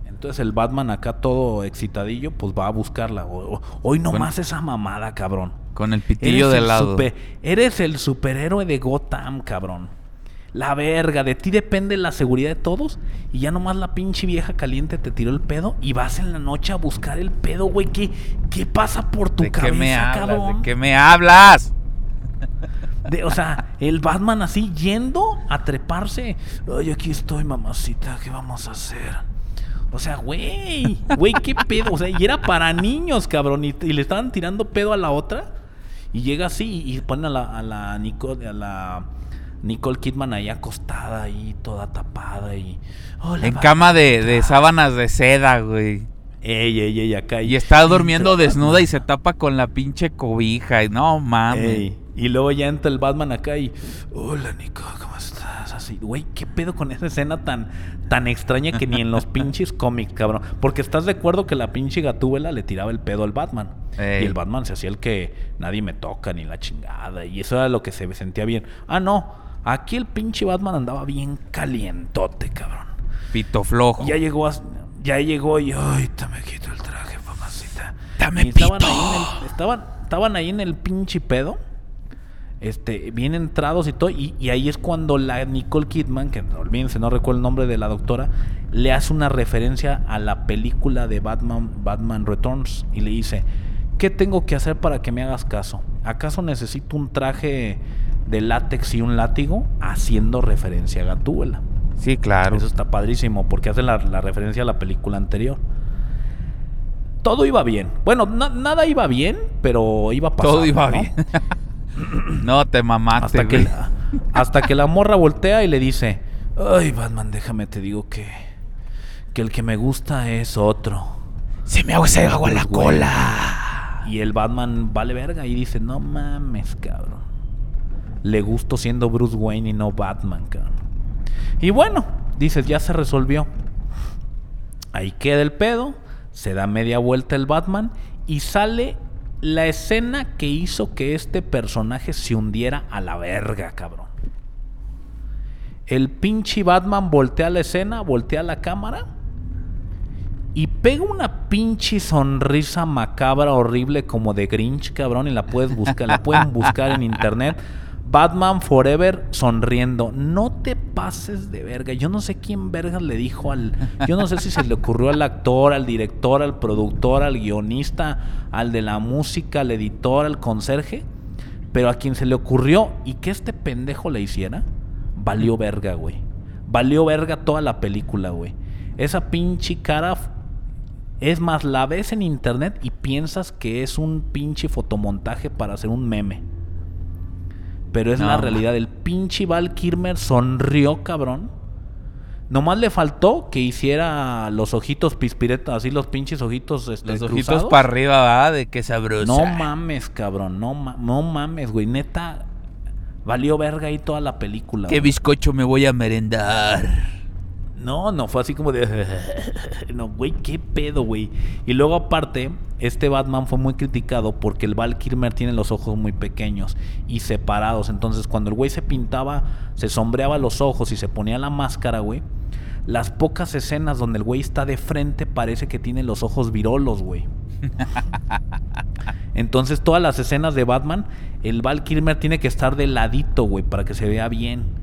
Entonces el Batman acá todo excitadillo, pues va a buscarla. O- Hoy nomás esa mamada, cabrón. Con el pitillo Eres de el lado. super- eres el superhéroe de Gotham, cabrón. La verga, de ti depende la seguridad de todos. Y ya nomás la pinche vieja caliente te tiró el pedo. Y vas en la noche a buscar el pedo, güey. ¿Qué, qué pasa por tu ¿De qué cabeza, me hablas? cabrón? ¿De qué me hablas? De- o sea, el Batman así yendo a treparse. Ay, aquí estoy, mamacita. ¿Qué vamos a hacer? O sea, güey, güey, qué pedo. O sea, y era para niños, cabrón. Y, y le estaban tirando pedo a la otra. Y llega así y, y ponen a la, a la Nicole, a la Nicole Kidman ahí acostada ahí, toda tapada y. "Hola, En Batman". cama de, de sábanas de seda, güey. Ey, ey, ey, acá. Y está durmiendo desnuda y se tapa con la pinche cobija. Y no mames. Y luego ya entra el Batman acá y. Hola, Nico, ¿cómo estás? Así, güey, ¿qué pedo con esa escena tan, tan extraña que ni en los pinches cómics, cabrón? Porque estás de acuerdo que la pinche gatúbela le tiraba el pedo al Batman. Ey. Y el Batman se hacía el que nadie me toca ni la chingada. Y eso era lo que se sentía bien. Ah, no. Aquí el pinche Batman andaba bien calientote, cabrón. Pito flojo. Ya llegó a- ya llegó y ay, te me quito el traje, mamacita. Dame Y estaban pito. ahí en el, estaban, estaban ahí en el pinche pedo. Este, bien entrados y todo. Y, y ahí es cuando la Nicole Kidman, que no olvídense, no recuerdo el nombre de la doctora, le hace una referencia a la película de Batman, Batman Returns. Y le dice, ¿qué tengo que hacer para que me hagas caso? ¿Acaso necesito un traje de látex y un látigo? Haciendo referencia a Gatúbela. Sí, claro. Eso está padrísimo porque hace la, la referencia a la película anterior. Todo iba bien. Bueno, na- nada iba bien, pero iba pasando. Todo iba ¿no? bien. no te mamaste, Hasta que, la, hasta que la morra voltea y le dice: Ay, Batman, déjame te digo que, que el que me gusta es otro. Se me hace agua la Wayne". cola. Y el Batman vale verga y dice: No mames, cabrón. Le gusto siendo Bruce Wayne y no Batman, cabrón. Y bueno, dices, ya se resolvió. Ahí queda el pedo, se da media vuelta el Batman y sale la escena que hizo que este personaje se hundiera a la verga, cabrón. El pinche Batman voltea la escena, voltea la cámara y pega una pinche sonrisa macabra horrible como de Grinch, cabrón, y la puedes buscar, la pueden buscar en internet. Batman Forever sonriendo. No te pases de verga. Yo no sé quién vergas le dijo al. Yo no sé si se le ocurrió al actor, al director, al productor, al guionista, al de la música, al editor, al conserje. Pero a quien se le ocurrió y que este pendejo le hiciera, valió verga, güey. Valió verga toda la película, güey. Esa pinche cara. Es más, la ves en internet y piensas que es un pinche fotomontaje para hacer un meme. Pero es No, la realidad. El pinche Val Kilmer sonrió, cabrón. Nomás le faltó que hiciera los ojitos pispiretas, así los pinches ojitos este, Los ojitos cruzados. para arriba, va, de que sabrosa. No mames, cabrón. No, ma- no mames, güey. Neta, valió verga ahí toda la película. ¿Qué güey. bizcocho me voy a merendar? No, no, fue así como de... no, güey, qué pedo, güey. Y luego aparte, este Batman fue muy criticado porque el Val Kilmer tiene los ojos muy pequeños y separados. Entonces, cuando el güey se pintaba, se sombreaba los ojos y se ponía la máscara, güey. Las pocas escenas donde el güey está de frente parece que tiene los ojos virolos, güey. Entonces, todas las escenas de Batman, el Val Kilmer tiene que estar de ladito, güey, para que se vea bien.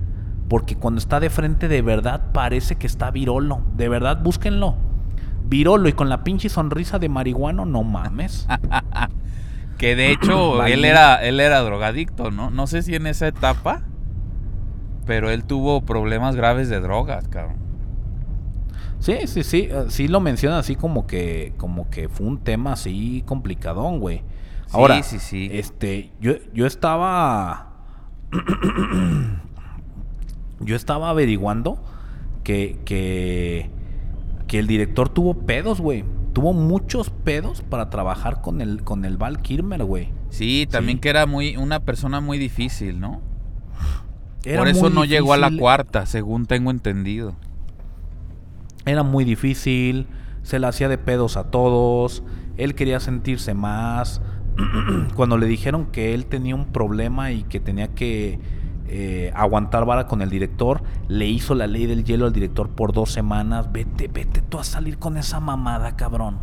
Porque cuando está de frente, de verdad parece que está virolo. De verdad, búsquenlo. Virolo y con la pinche sonrisa de marihuano, no mames. Que de hecho, él era, él era drogadicto, ¿no? No sé si en esa etapa, pero él tuvo problemas graves de drogas, cabrón. Sí, sí, sí. eh, Sí lo menciona así como que, como que fue un tema así complicadón, güey. Sí, Ahora, sí, sí. este, yo, yo estaba. yo estaba averiguando que, que, que el director tuvo pedos, güey. Tuvo muchos pedos para trabajar con el, con el Val Kilmer, güey. Sí, también Sí. que era muy una persona muy difícil, ¿no? Era Por eso no llegó a la cuarta, según tengo entendido. Era muy difícil, se le hacía de pedos a todos, él quería sentirse más. Cuando le dijeron que él tenía un problema y que tenía que eh, aguantar vara con el director, le hizo la ley del hielo al director por dos semanas. Vete, vete tú a salir con esa mamada, cabrón.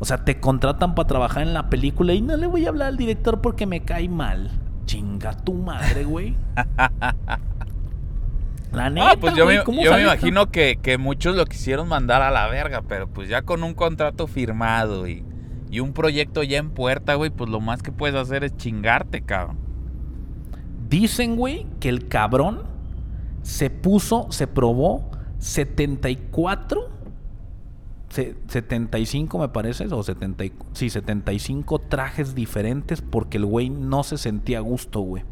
O sea, te contratan para trabajar en la película y no le voy a hablar al director porque me cae mal. Chinga tu madre, güey. La neta, Ah, pues yo, güey, me, ¿cómo yo me imagino que, que muchos lo quisieron mandar a la verga, pero pues ya con un contrato firmado y, y un proyecto ya en puerta, güey, pues lo más que puedes hacer es chingarte, cabrón. Dicen, güey, que el cabrón se puso, se probó 74, se- 75 me parece, o 70, y- sí, 75 trajes diferentes porque el güey no se sentía a gusto, güey.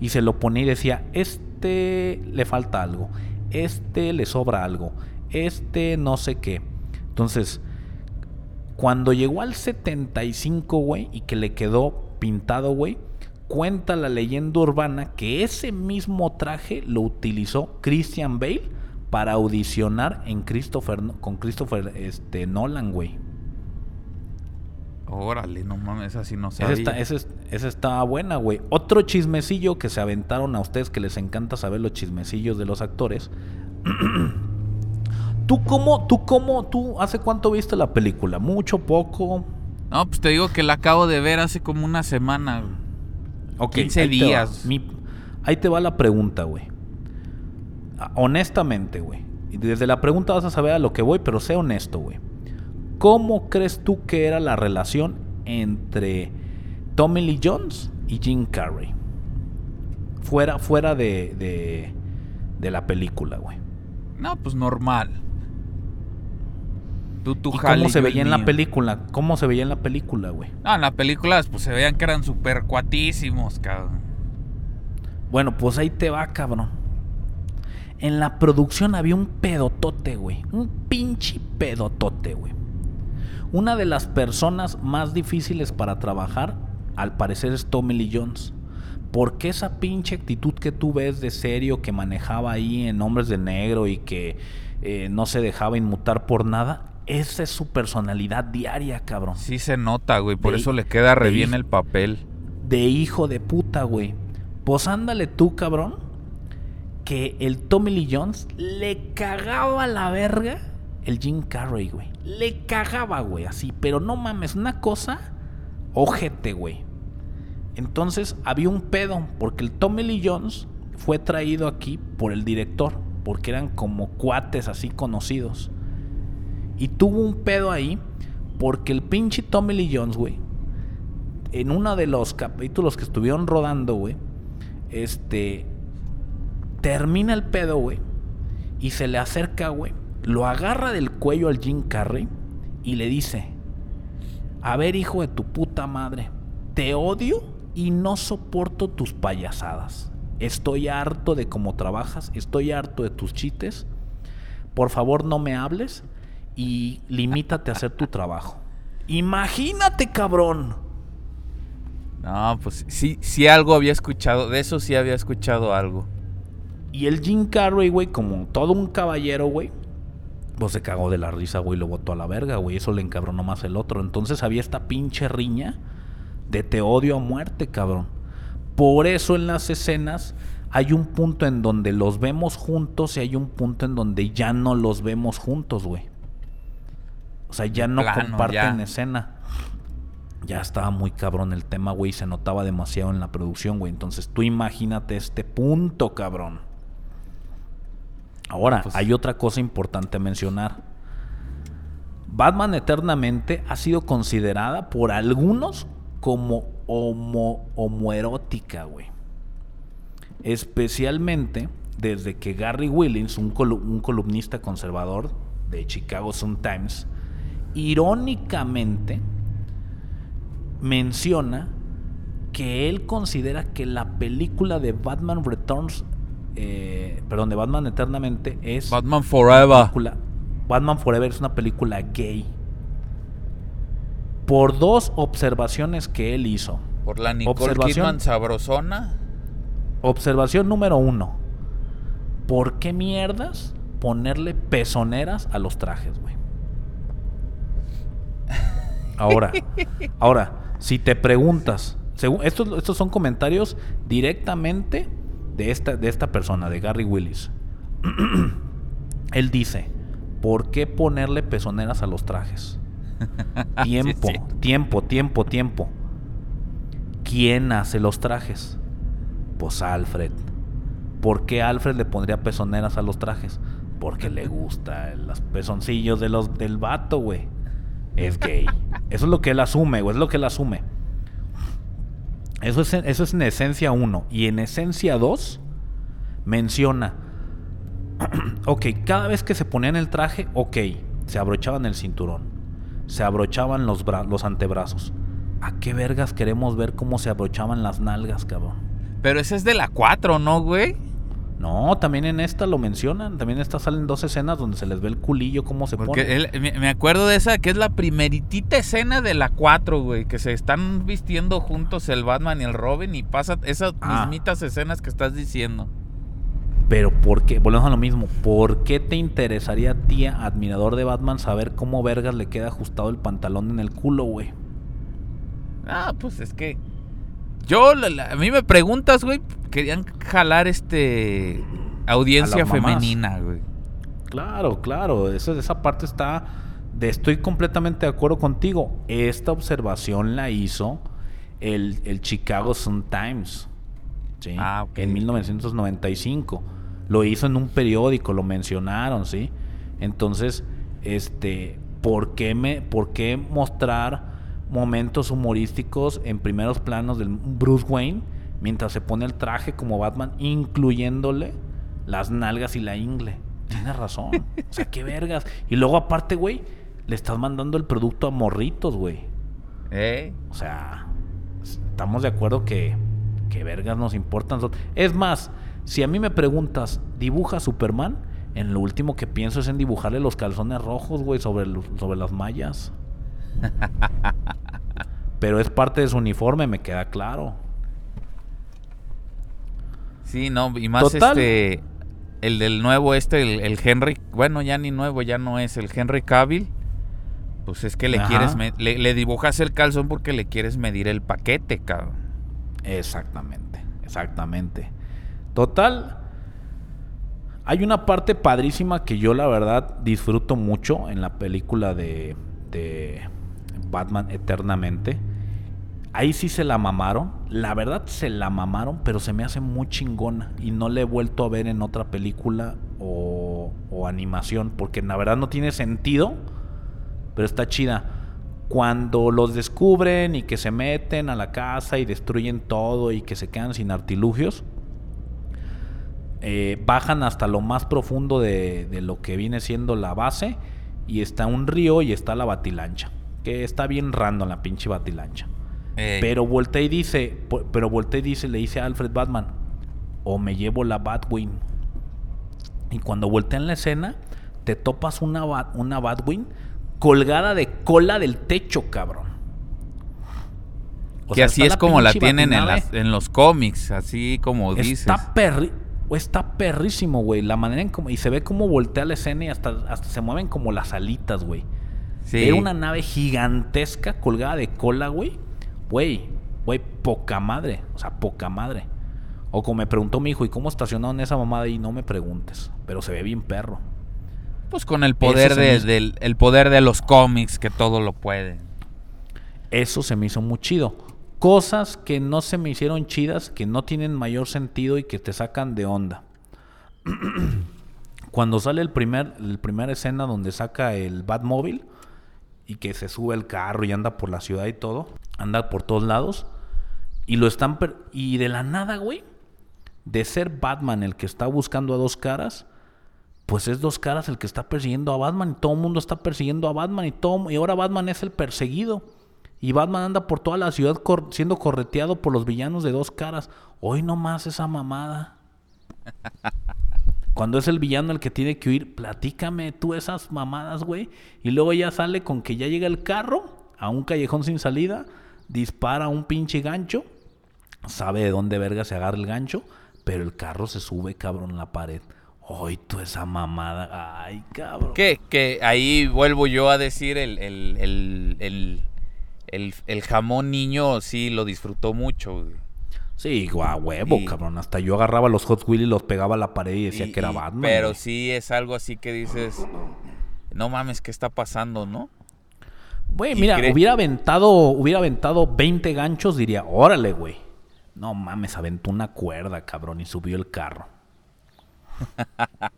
Y se lo ponía y decía, este le falta algo, este le sobra algo, este no sé qué. Entonces, cuando llegó al 75, güey, y que le quedó pintado, güey, cuenta la leyenda urbana que ese mismo traje lo utilizó Christian Bale para audicionar en Christopher, con Christopher este, Nolan, güey. Órale, no mames, así no Esa sabía. está, esa es- esa estaba buena, güey. Otro chismecillo que se aventaron a ustedes que les encanta saber los chismecillos de los actores. ¿Tú cómo, tú cómo, tú, hace cuánto viste la película? ¿Mucho, poco? No, pues te digo que la acabo de ver hace como una semana. Ok, 15 ahí te va. días. Mi- ahí te va la pregunta, güey. Ah, Honestamente, güey. Y desde la pregunta vas a saber a lo que voy, pero sé honesto, güey. ¿Cómo crees tú que era la relación entre Tommy Lee Jones y Jim Carrey? Fuera, fuera de, de, de la película, güey. No, pues normal. Tú, tú ¿Y jale, cómo se veía en la película? ¿Cómo se veía en la película, güey? No, en la película pues se veían que eran súper cuatísimos, cabrón. Bueno, pues ahí te va, cabrón. En la producción había un pedotote, güey. Un pinche pedotote, güey. Una de las personas más difíciles para trabajar, al parecer, es Tommy Lee Jones. Porque esa pinche actitud que tú ves de serio que manejaba ahí en Hombres de Negro y que eh, no se dejaba inmutar por nada, esa es su personalidad diaria, cabrón Sí se nota, güey. Por De- eso le queda re bien el papel. de hijo de puta, güey. Pues ándale tú, cabrón. Que el Tommy Lee Jones le cagaba la verga el Jim Carrey, güey. Le cagaba, güey, así. Pero no mames, una cosa ojete, güey. Entonces había un pedo, porque el Tommy Lee Jones fue traído aquí por el director, porque eran como cuates así conocidos. Y tuvo un pedo ahí, porque el pinche Tommy Lee Jones, güey, en uno de los capítulos que estuvieron rodando, güey, este, termina el pedo, güey, y se le acerca, güey, lo agarra del cuello al Jim Carrey y le dice, a ver, hijo de tu puta madre, te odio y no soporto tus payasadas. Estoy harto de cómo trabajas, estoy harto de tus chistes. Por favor, no me hables y limítate a hacer tu trabajo. Imagínate, cabrón. No, pues sí, sí algo había escuchado. De eso sí había escuchado algo. Y el Jim Carrey, güey, como todo un caballero, güey, pues se cagó de la risa, güey, y lo botó a la verga, güey. Eso le encabronó más el otro. Entonces había esta pinche riña de te odio a muerte, cabrón. Por eso en las escenas hay un punto en donde los vemos juntos y hay un punto en donde ya no los vemos juntos, güey. O sea, ya no plano, comparten ya. escena. Ya estaba muy cabrón el tema, güey. Se notaba demasiado en la producción, güey. Entonces tú imagínate este punto, cabrón. Ahora, Pues- hay otra cosa importante a mencionar. Batman Eternamente ha sido considerada por algunos como homo, homoerótica, güey. Especialmente desde que Gary Willings, un, colu- un columnista conservador de Chicago Sun-Times, irónicamente menciona que él considera que la película de Batman Returns, eh, perdón, de Batman Eternamente es Batman Forever. película- Batman Forever es una película gay. Por dos observaciones que él hizo. Por la Nicole Observación. Kidman sabrosona. Observación número uno. ¿Por qué mierdas ponerle pezoneras a los trajes, güey? Ahora, ahora, si te preguntas, según, estos, estos son comentarios directamente de esta, de esta persona, de Gary Willis. Él dice, ¿por qué ponerle pezoneras a los trajes? Tiempo, Sí, sí. tiempo, tiempo, tiempo. ¿Quién hace los trajes? Pues Alfred. ¿Por qué Alfred le pondría pezoneras a los trajes? Porque le gusta los pezoncillos de los, del vato, güey. Es gay. Eso es lo que él asume, güey. Es lo que él asume. Eso es, eso es en esencia 1. Y en esencia 2 menciona. ok, cada vez que se ponían el traje, ok, se abrochaban el cinturón. Se abrochaban los, bra- los antebrazos. ¿A qué vergas queremos ver cómo se abrochaban las nalgas, cabrón? Pero ese es de la 4, ¿no, güey? No, también en esta lo mencionan. También en esta salen dos escenas donde se les ve el culillo cómo se Porque pone. él- me, me acuerdo de esa que es la primeritita escena de la 4, güey. Que se están vistiendo juntos el Batman y el Robin y pasa esas Ah. mismitas escenas que estás diciendo. Pero ¿por qué? Volvemos a lo mismo. ¿Por qué te interesaría a ti, admirador de Batman, saber cómo vergas le queda ajustado el pantalón en el culo, güey? Ah, pues es que. Yo, la- la- a mí me preguntas, güey. Querían jalar este. Audiencia femenina, güey. Claro, claro. Eso, esa parte está. De, estoy completamente de acuerdo contigo. Esta observación la hizo el, el Chicago Sun Times. ¿sí? Ah, ok. En 1995. Lo hizo en un periódico, lo mencionaron, ¿sí? Entonces, este, ¿por qué, me, ¿por qué mostrar momentos humorísticos en primeros planos del Bruce Wayne mientras se pone el traje como Batman, incluyéndole las nalgas y la ingle? Tienes razón. O sea, qué vergas. Y luego, aparte, güey, le estás mandando el producto a morritos, güey. ¿Eh? O sea, estamos de acuerdo que, que vergas nos importan. Es más, si a mí me preguntas, ¿dibuja Superman? En lo último que pienso es en dibujarle los calzones rojos, güey, sobre, sobre las mallas. Pero es parte de su uniforme, me queda claro. Sí, no, y más Total. este. El del nuevo, este, el, el Henry. Bueno, ya ni nuevo, ya no es el Henry Cavill. Pues es que le Ajá. quieres. le, le dibujas el calzón porque le quieres medir el paquete, cabrón. Exactamente, exactamente. Total, hay una parte padrísima que yo la verdad disfruto mucho en la película de, de Batman Eternamente. Ahí sí se la mamaron, la verdad se la mamaron, pero se me hace muy chingona y no la he vuelto a ver en otra película o, animación, porque la verdad no tiene sentido, pero está chida. Cuando los descubren y que se meten a la casa y destruyen todo y que se quedan sin artilugios, eh, bajan hasta lo más profundo de lo que viene siendo la base y está un río y está la batilancha, que está bien random la pinche batilancha. Ey. Pero voltea y dice, pero voltea y dice, le dice a Alfred Batman, o me llevo la Batwing. Y cuando voltea en la escena, te topas una, Bat- una Batwing colgada de cola del techo, cabrón. O que sea, así es como la tienen en, batinave. las- en los cómics, así como dices. Está perri o está perrísimo, güey. La manera en como. Y se ve como voltea la escena y hasta, hasta se mueven como las alitas, güey. Sí. Era una nave gigantesca colgada de cola, güey. Güey, güey, poca madre. O sea, poca madre. O como me preguntó mi hijo, ¿y cómo estacionaron esa mamada? Y no me preguntes. Pero se ve bien perro. Pues con el poder de, hizo- del el poder de los cómics que todo lo puede. Eso se me hizo muy chido. Cosas que no se me hicieron chidas, que no tienen mayor sentido y que te sacan de onda. Cuando sale el primer, el primer escena donde saca el Batmóvil y que se sube el carro y anda por la ciudad y todo, anda por todos lados y lo están per- y de la nada, güey, de ser Batman el que está buscando a dos caras, pues es dos caras el que está persiguiendo a Batman y todo el mundo está persiguiendo a Batman y todo y ahora Batman es el perseguido. Y Batman anda por toda la ciudad siendo correteado por los villanos de dos caras. Hoy no más esa mamada. Cuando es el villano el que tiene que huir, platícame tú esas mamadas, güey. Y luego ya sale con que ya llega el carro a un callejón sin salida, dispara un pinche gancho, sabe de dónde verga se agarra el gancho, pero el carro se sube, cabrón, la pared. Ay, tú esa mamada. Ay, cabrón. Que, que ahí vuelvo yo a decir, el, el, el, el- el jamón niño sí lo disfrutó mucho. güey. Sí, guau, huevo, Y- cabrón. Hasta yo agarraba los Hot Wheels y los pegaba a la pared y decía Y- que era Batman. Pero güey. sí es algo así que dices, no mames, ¿qué está pasando, no? Güey, mira, hubiera aventado, hubiera aventado 20 ganchos, diría, órale, güey. No mames, aventó una cuerda, cabrón, y subió el carro.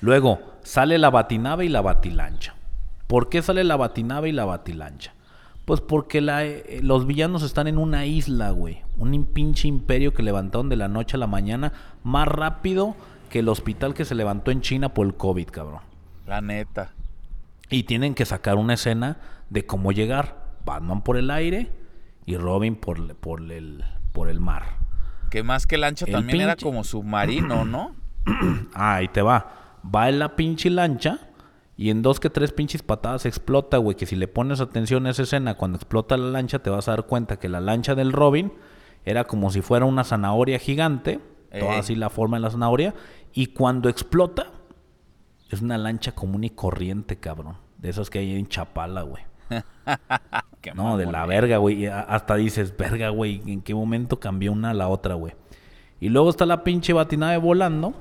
Luego, sale la batinave y la batilancha. ¿Por qué sale la batinave y la batilancha? Pues porque la- eh, los villanos están en una isla, güey. Un pinche imperio que levantaron de la noche a la mañana más rápido que el hospital que se levantó en China por el COVID, cabrón. La neta. Y tienen que sacar una escena de cómo llegar. Batman por el aire y Robin por, por, el, por el mar. Que más que lancha El también era como submarino, ¿no? Ah, ahí te va. Va en la pinche lancha y en dos que tres pinches patadas explota, güey. Que si le pones atención a esa escena, cuando explota la lancha, te vas a dar cuenta que la lancha del Robin era como si fuera una zanahoria gigante. Toda así la forma de la zanahoria. Y cuando explota, es una lancha común y corriente, cabrón. De esas que hay en Chapala, güey. No, de la verga, güey. Hasta dices, verga, güey, ¿en qué momento cambió una a la otra, güey? Y luego está la pinche batinave volando.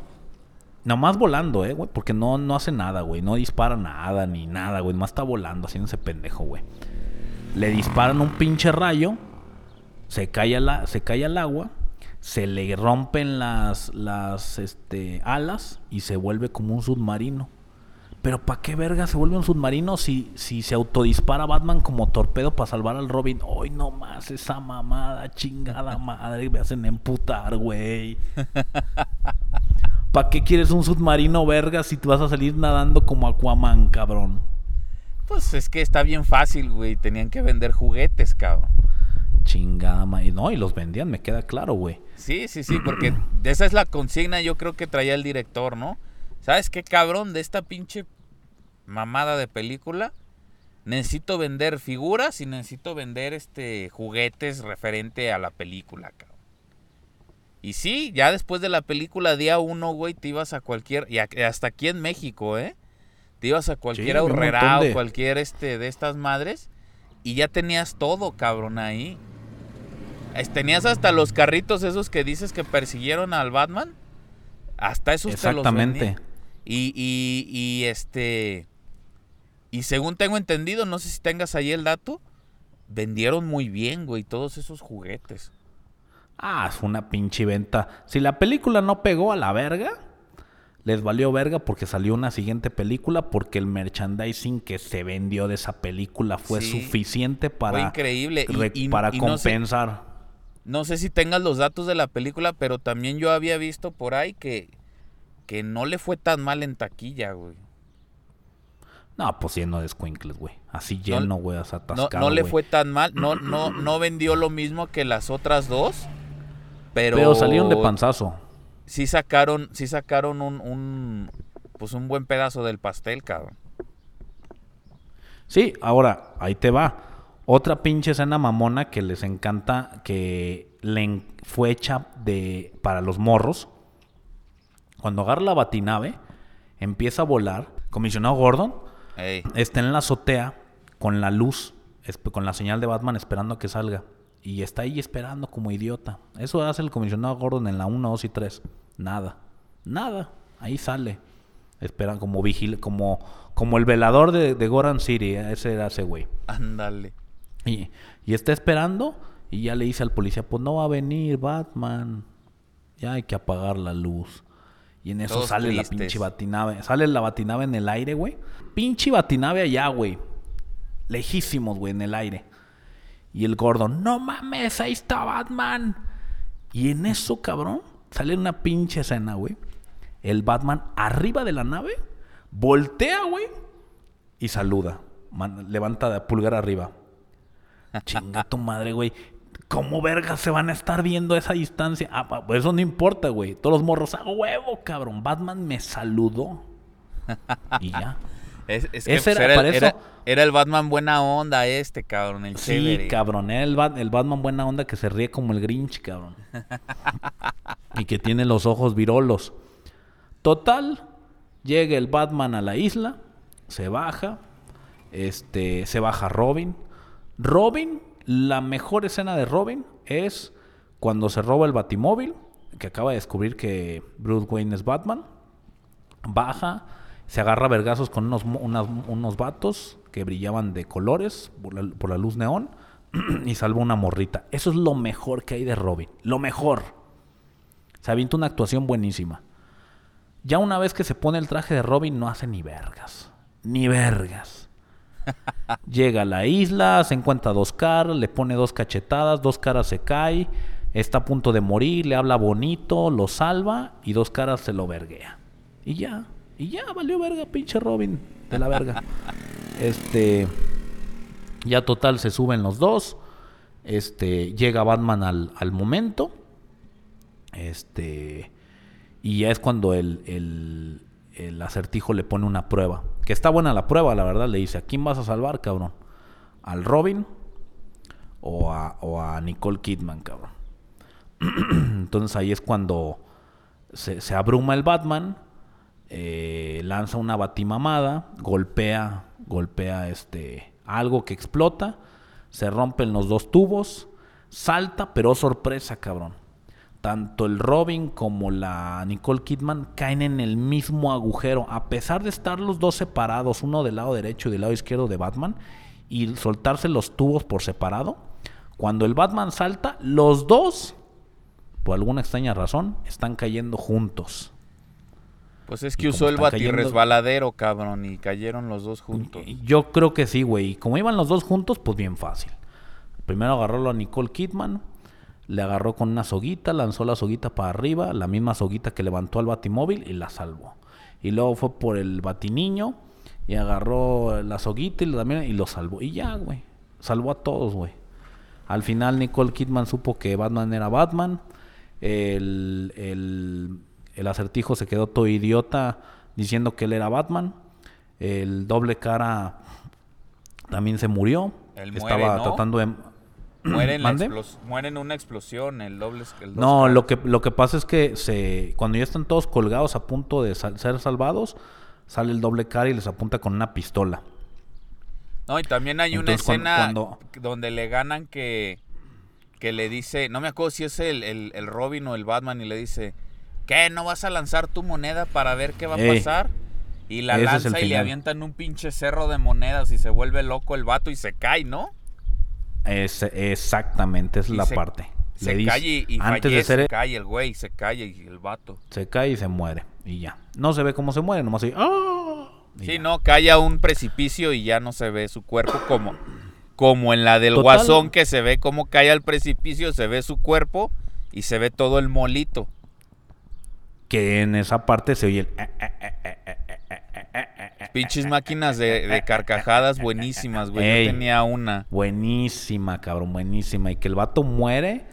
Nomás volando, eh, güey. Porque no, no hace nada, güey. No dispara nada, ni nada, güey. Nomás está volando, haciéndose pendejo, güey. Le disparan un pinche rayo. Se cae, la, se cae al agua. Se le rompen las, las este, alas. Y se vuelve como un submarino. Pero ¿para qué verga se vuelve un submarino si, si se autodispara Batman como torpedo para salvar al Robin? Hoy no más esa mamada, chingada madre, me hacen emputar, güey. ¿Para qué quieres un submarino verga si te vas a salir nadando como Aquaman, cabrón? Pues es que está bien fácil, güey. Tenían que vender juguetes, cabrón. Chingada madre. No, y los vendían, me queda claro, güey. Sí, sí, sí, porque esa es la consigna yo creo que traía el director, ¿no? ¿Sabes qué, cabrón? De esta pinche mamada de película, necesito vender figuras y necesito vender este juguetes referente a la película, cabrón. Y sí, ya después de la película día uno, güey, te ibas a cualquier, y hasta aquí en México, ¿eh? Te ibas a cualquier montón o cualquier este de estas madres y ya tenías todo, cabrón, ahí. Tenías hasta los carritos esos que dices que persiguieron al Batman. Hasta esos te los Exactamente. Y, y, y este. Y según tengo entendido, no sé si tengas ahí el dato. Vendieron muy bien, güey, todos esos juguetes. Ah, es una pinche venta. Si la película no pegó a la verga, les valió verga porque salió una siguiente película porque el merchandising que se vendió de esa película fue Sí. suficiente para, Fue increíble. Y- re- y- para y no sé- compensar. No sé si tengas los datos de la película, pero también yo había visto por ahí que, que no le fue tan mal en taquilla, güey. No, pues lleno de squinkles, güey. Así No- lleno, güey, hasta No, atascado, no le güey. fue tan mal, no, no, no vendió lo mismo que las otras dos, pero, Pero salieron de panzazo. sí sacaron, sí sacaron un, un, pues un buen pedazo del pastel, cabrón. Sí, ahora, ahí te va. Otra pinche escena mamona que les encanta, que le fue hecha de para los morros. Cuando agarra la batinave, empieza a volar. Comisionado Gordon Ey, está en la azotea con la luz, con la señal de Batman esperando a que salga. Y está ahí esperando como idiota. Eso hace el comisionado Gordon en la 1, 2 y 3. Nada. Nada. Ahí sale. Esperan como vigil, como, como el velador de, de Gotham City. Ese era ese güey. ándale. Y, y está esperando y ya le dice al policía, pues no va a venir Batman. Ya hay que apagar la luz. Y en eso Todos sale la pinche batinave. Sale la batinave en el aire, güey. Pinche batinave allá, güey. Lejísimos, güey, en el aire. Y el gordo, no mames, ahí está Batman. Y en eso, cabrón, sale una pinche escena, güey. El Batman arriba de la nave, voltea, güey, y saluda. Man- levanta de pulgar arriba. Chinga tu madre, güey. ¿Cómo verga se van a estar viendo a esa distancia? Ah, pues eso no importa, güey. Todos los morros, a huevo, cabrón. Batman me saludó. Y ya. Es, es que Ese pues, era- el- eso- era- era el Batman buena onda este, cabrón, el Sí, chévere. cabrón. Era el, el Batman buena onda que se ríe como el Grinch, cabrón. y que tiene los ojos virolos. Total, llega el Batman a la isla, se baja, este, se baja Robin. Robin, la mejor escena de Robin es cuando se roba el Batimóvil, que acaba de descubrir que Bruce Wayne es Batman. Baja, se agarra a vergazos con unos, unas- unos vatos que brillaban de colores por la, por la luz neón y salva una morrita. Eso es lo mejor que hay de Robin. Lo mejor. Se avienta una actuación buenísima. Ya una vez que se pone el traje de Robin, no hace ni vergas. Ni vergas. Llega a la isla, se encuentra a dos caras, le pone dos cachetadas, dos caras se cae, está a punto de morir, le habla bonito, lo salva y dos caras se lo verguea. Y ya, y ya valió verga, pinche Robin de la verga. Este, ya total se suben los dos. Este, llega Batman al, al momento Este. Y ya es cuando el, el, el acertijo le pone una prueba. Que está buena la prueba, la verdad. Le dice: ¿A quién vas a salvar, cabrón? ¿Al Robin? O a, o a Nicole Kidman, cabrón. Entonces ahí es cuando se, se abruma el Batman. Eh, lanza una batimamada. Golpea. Golpea este. Algo que explota. Se rompen los dos tubos. Salta, pero oh, sorpresa, cabrón. Tanto el Robin como la Nicole Kidman caen en el mismo agujero. A pesar de estar los dos separados, uno del lado derecho y del lado izquierdo de Batman, y soltarse los tubos por separado, cuando el Batman salta, los dos, por alguna extraña razón, están cayendo juntos. Pues es que usó el batirresbaladero, cabrón, y cayeron los dos juntos. Yo creo que sí, güey. Y como iban los dos juntos, pues bien fácil. Primero agarró a Nicole Kidman, le agarró con una soguita, lanzó la soguita para arriba, la misma soguita que levantó al batimóvil y la salvó. Y luego fue por el batiniño y agarró la soguita y, lo- también, y lo salvó. Y ya, güey. Salvó a todos, güey. Al final Nicole Kidman supo que Batman era Batman. El, el- el acertijo se quedó todo idiota diciendo que él era Batman. El doble cara también se murió. Él muere, Estaba ¿no? tratando de... Muere en, en una explosión, el doble. el No, caras. lo que, lo que pasa es que se, cuando ya están todos colgados a punto de sal- ser salvados, sale el doble cara y les apunta con una pistola. No, y también hay una Entonces, escena cuando- donde le ganan que, que le dice, no me acuerdo si es el, el- el Robin o el Batman, y le dice, ¿qué? ¿No vas a lanzar tu moneda para ver qué va a pasar? Y la lanza y le final. avientan un pinche cerro de monedas y se vuelve loco el vato y se cae, ¿no? Es, exactamente, es Y la se- parte. Se Le dice, cae y, y antes de ser se cae el güey, se cae y el vato. se cae y se muere y ya. No se ve cómo se muere, nomás así. ¡ah! Y Sí, ya. no, cae a un precipicio y ya no se ve su cuerpo como, como en la del Total. guasón que se ve cómo cae al precipicio, se ve su cuerpo y se ve todo el molito que en esa parte se oye el... Pinches máquinas de, carcajadas buenísimas, güey. Ey, Yo tenía una. Buenísima, cabrón, buenísima. Y que el vato muere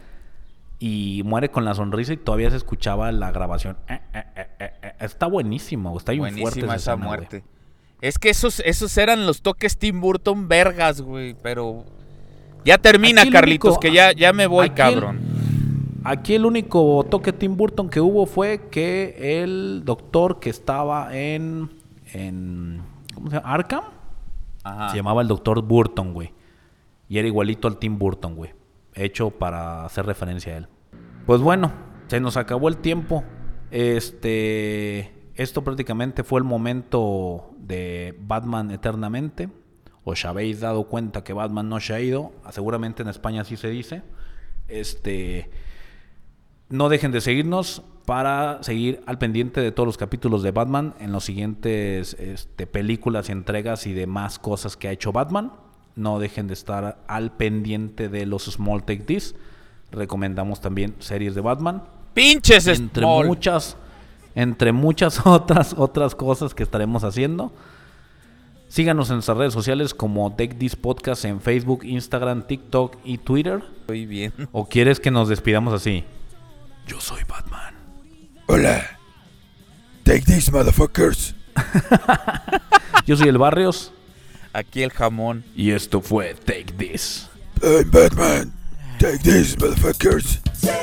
y muere con la sonrisa y todavía se escuchaba la grabación. Está buenísimo, está bien fuerte esa, muerte. Es que esos, esos eran los toques Tim Burton vergas, güey, pero... Ya termina, Carlitos, que ya, ya me voy, cabrón. Aquí el único toque Tim Burton que hubo fue que el doctor que estaba en, en ¿cómo se llama? Arkham Ajá. se llamaba el doctor Burton, güey. Y era igualito al Tim Burton, güey. Hecho para hacer referencia a él. Pues bueno, se nos acabó el tiempo. Este, esto prácticamente fue el momento de Batman eternamente. Os habéis dado cuenta que Batman no se ha ido. Seguramente en España así se dice. Este, no dejen de seguirnos para seguir al pendiente de todos los capítulos de Batman en los siguientes este, películas y entregas y demás cosas que ha hecho Batman. No dejen de estar al pendiente de los Small Take This. Recomendamos también series de Batman. Pinches Entre Small. muchas, entre muchas otras, otras cosas que estaremos haciendo. Síganos en nuestras redes sociales como Take This Podcast en Facebook, Instagram, TikTok y Twitter. Estoy bien. ¿O quieres que nos despidamos así? Yo soy Batman. Hola. Take this, motherfuckers. Yo soy el Barrios. Aquí el jamón. Y esto fue Take This. I'm Batman. Take this, motherfuckers. Yeah.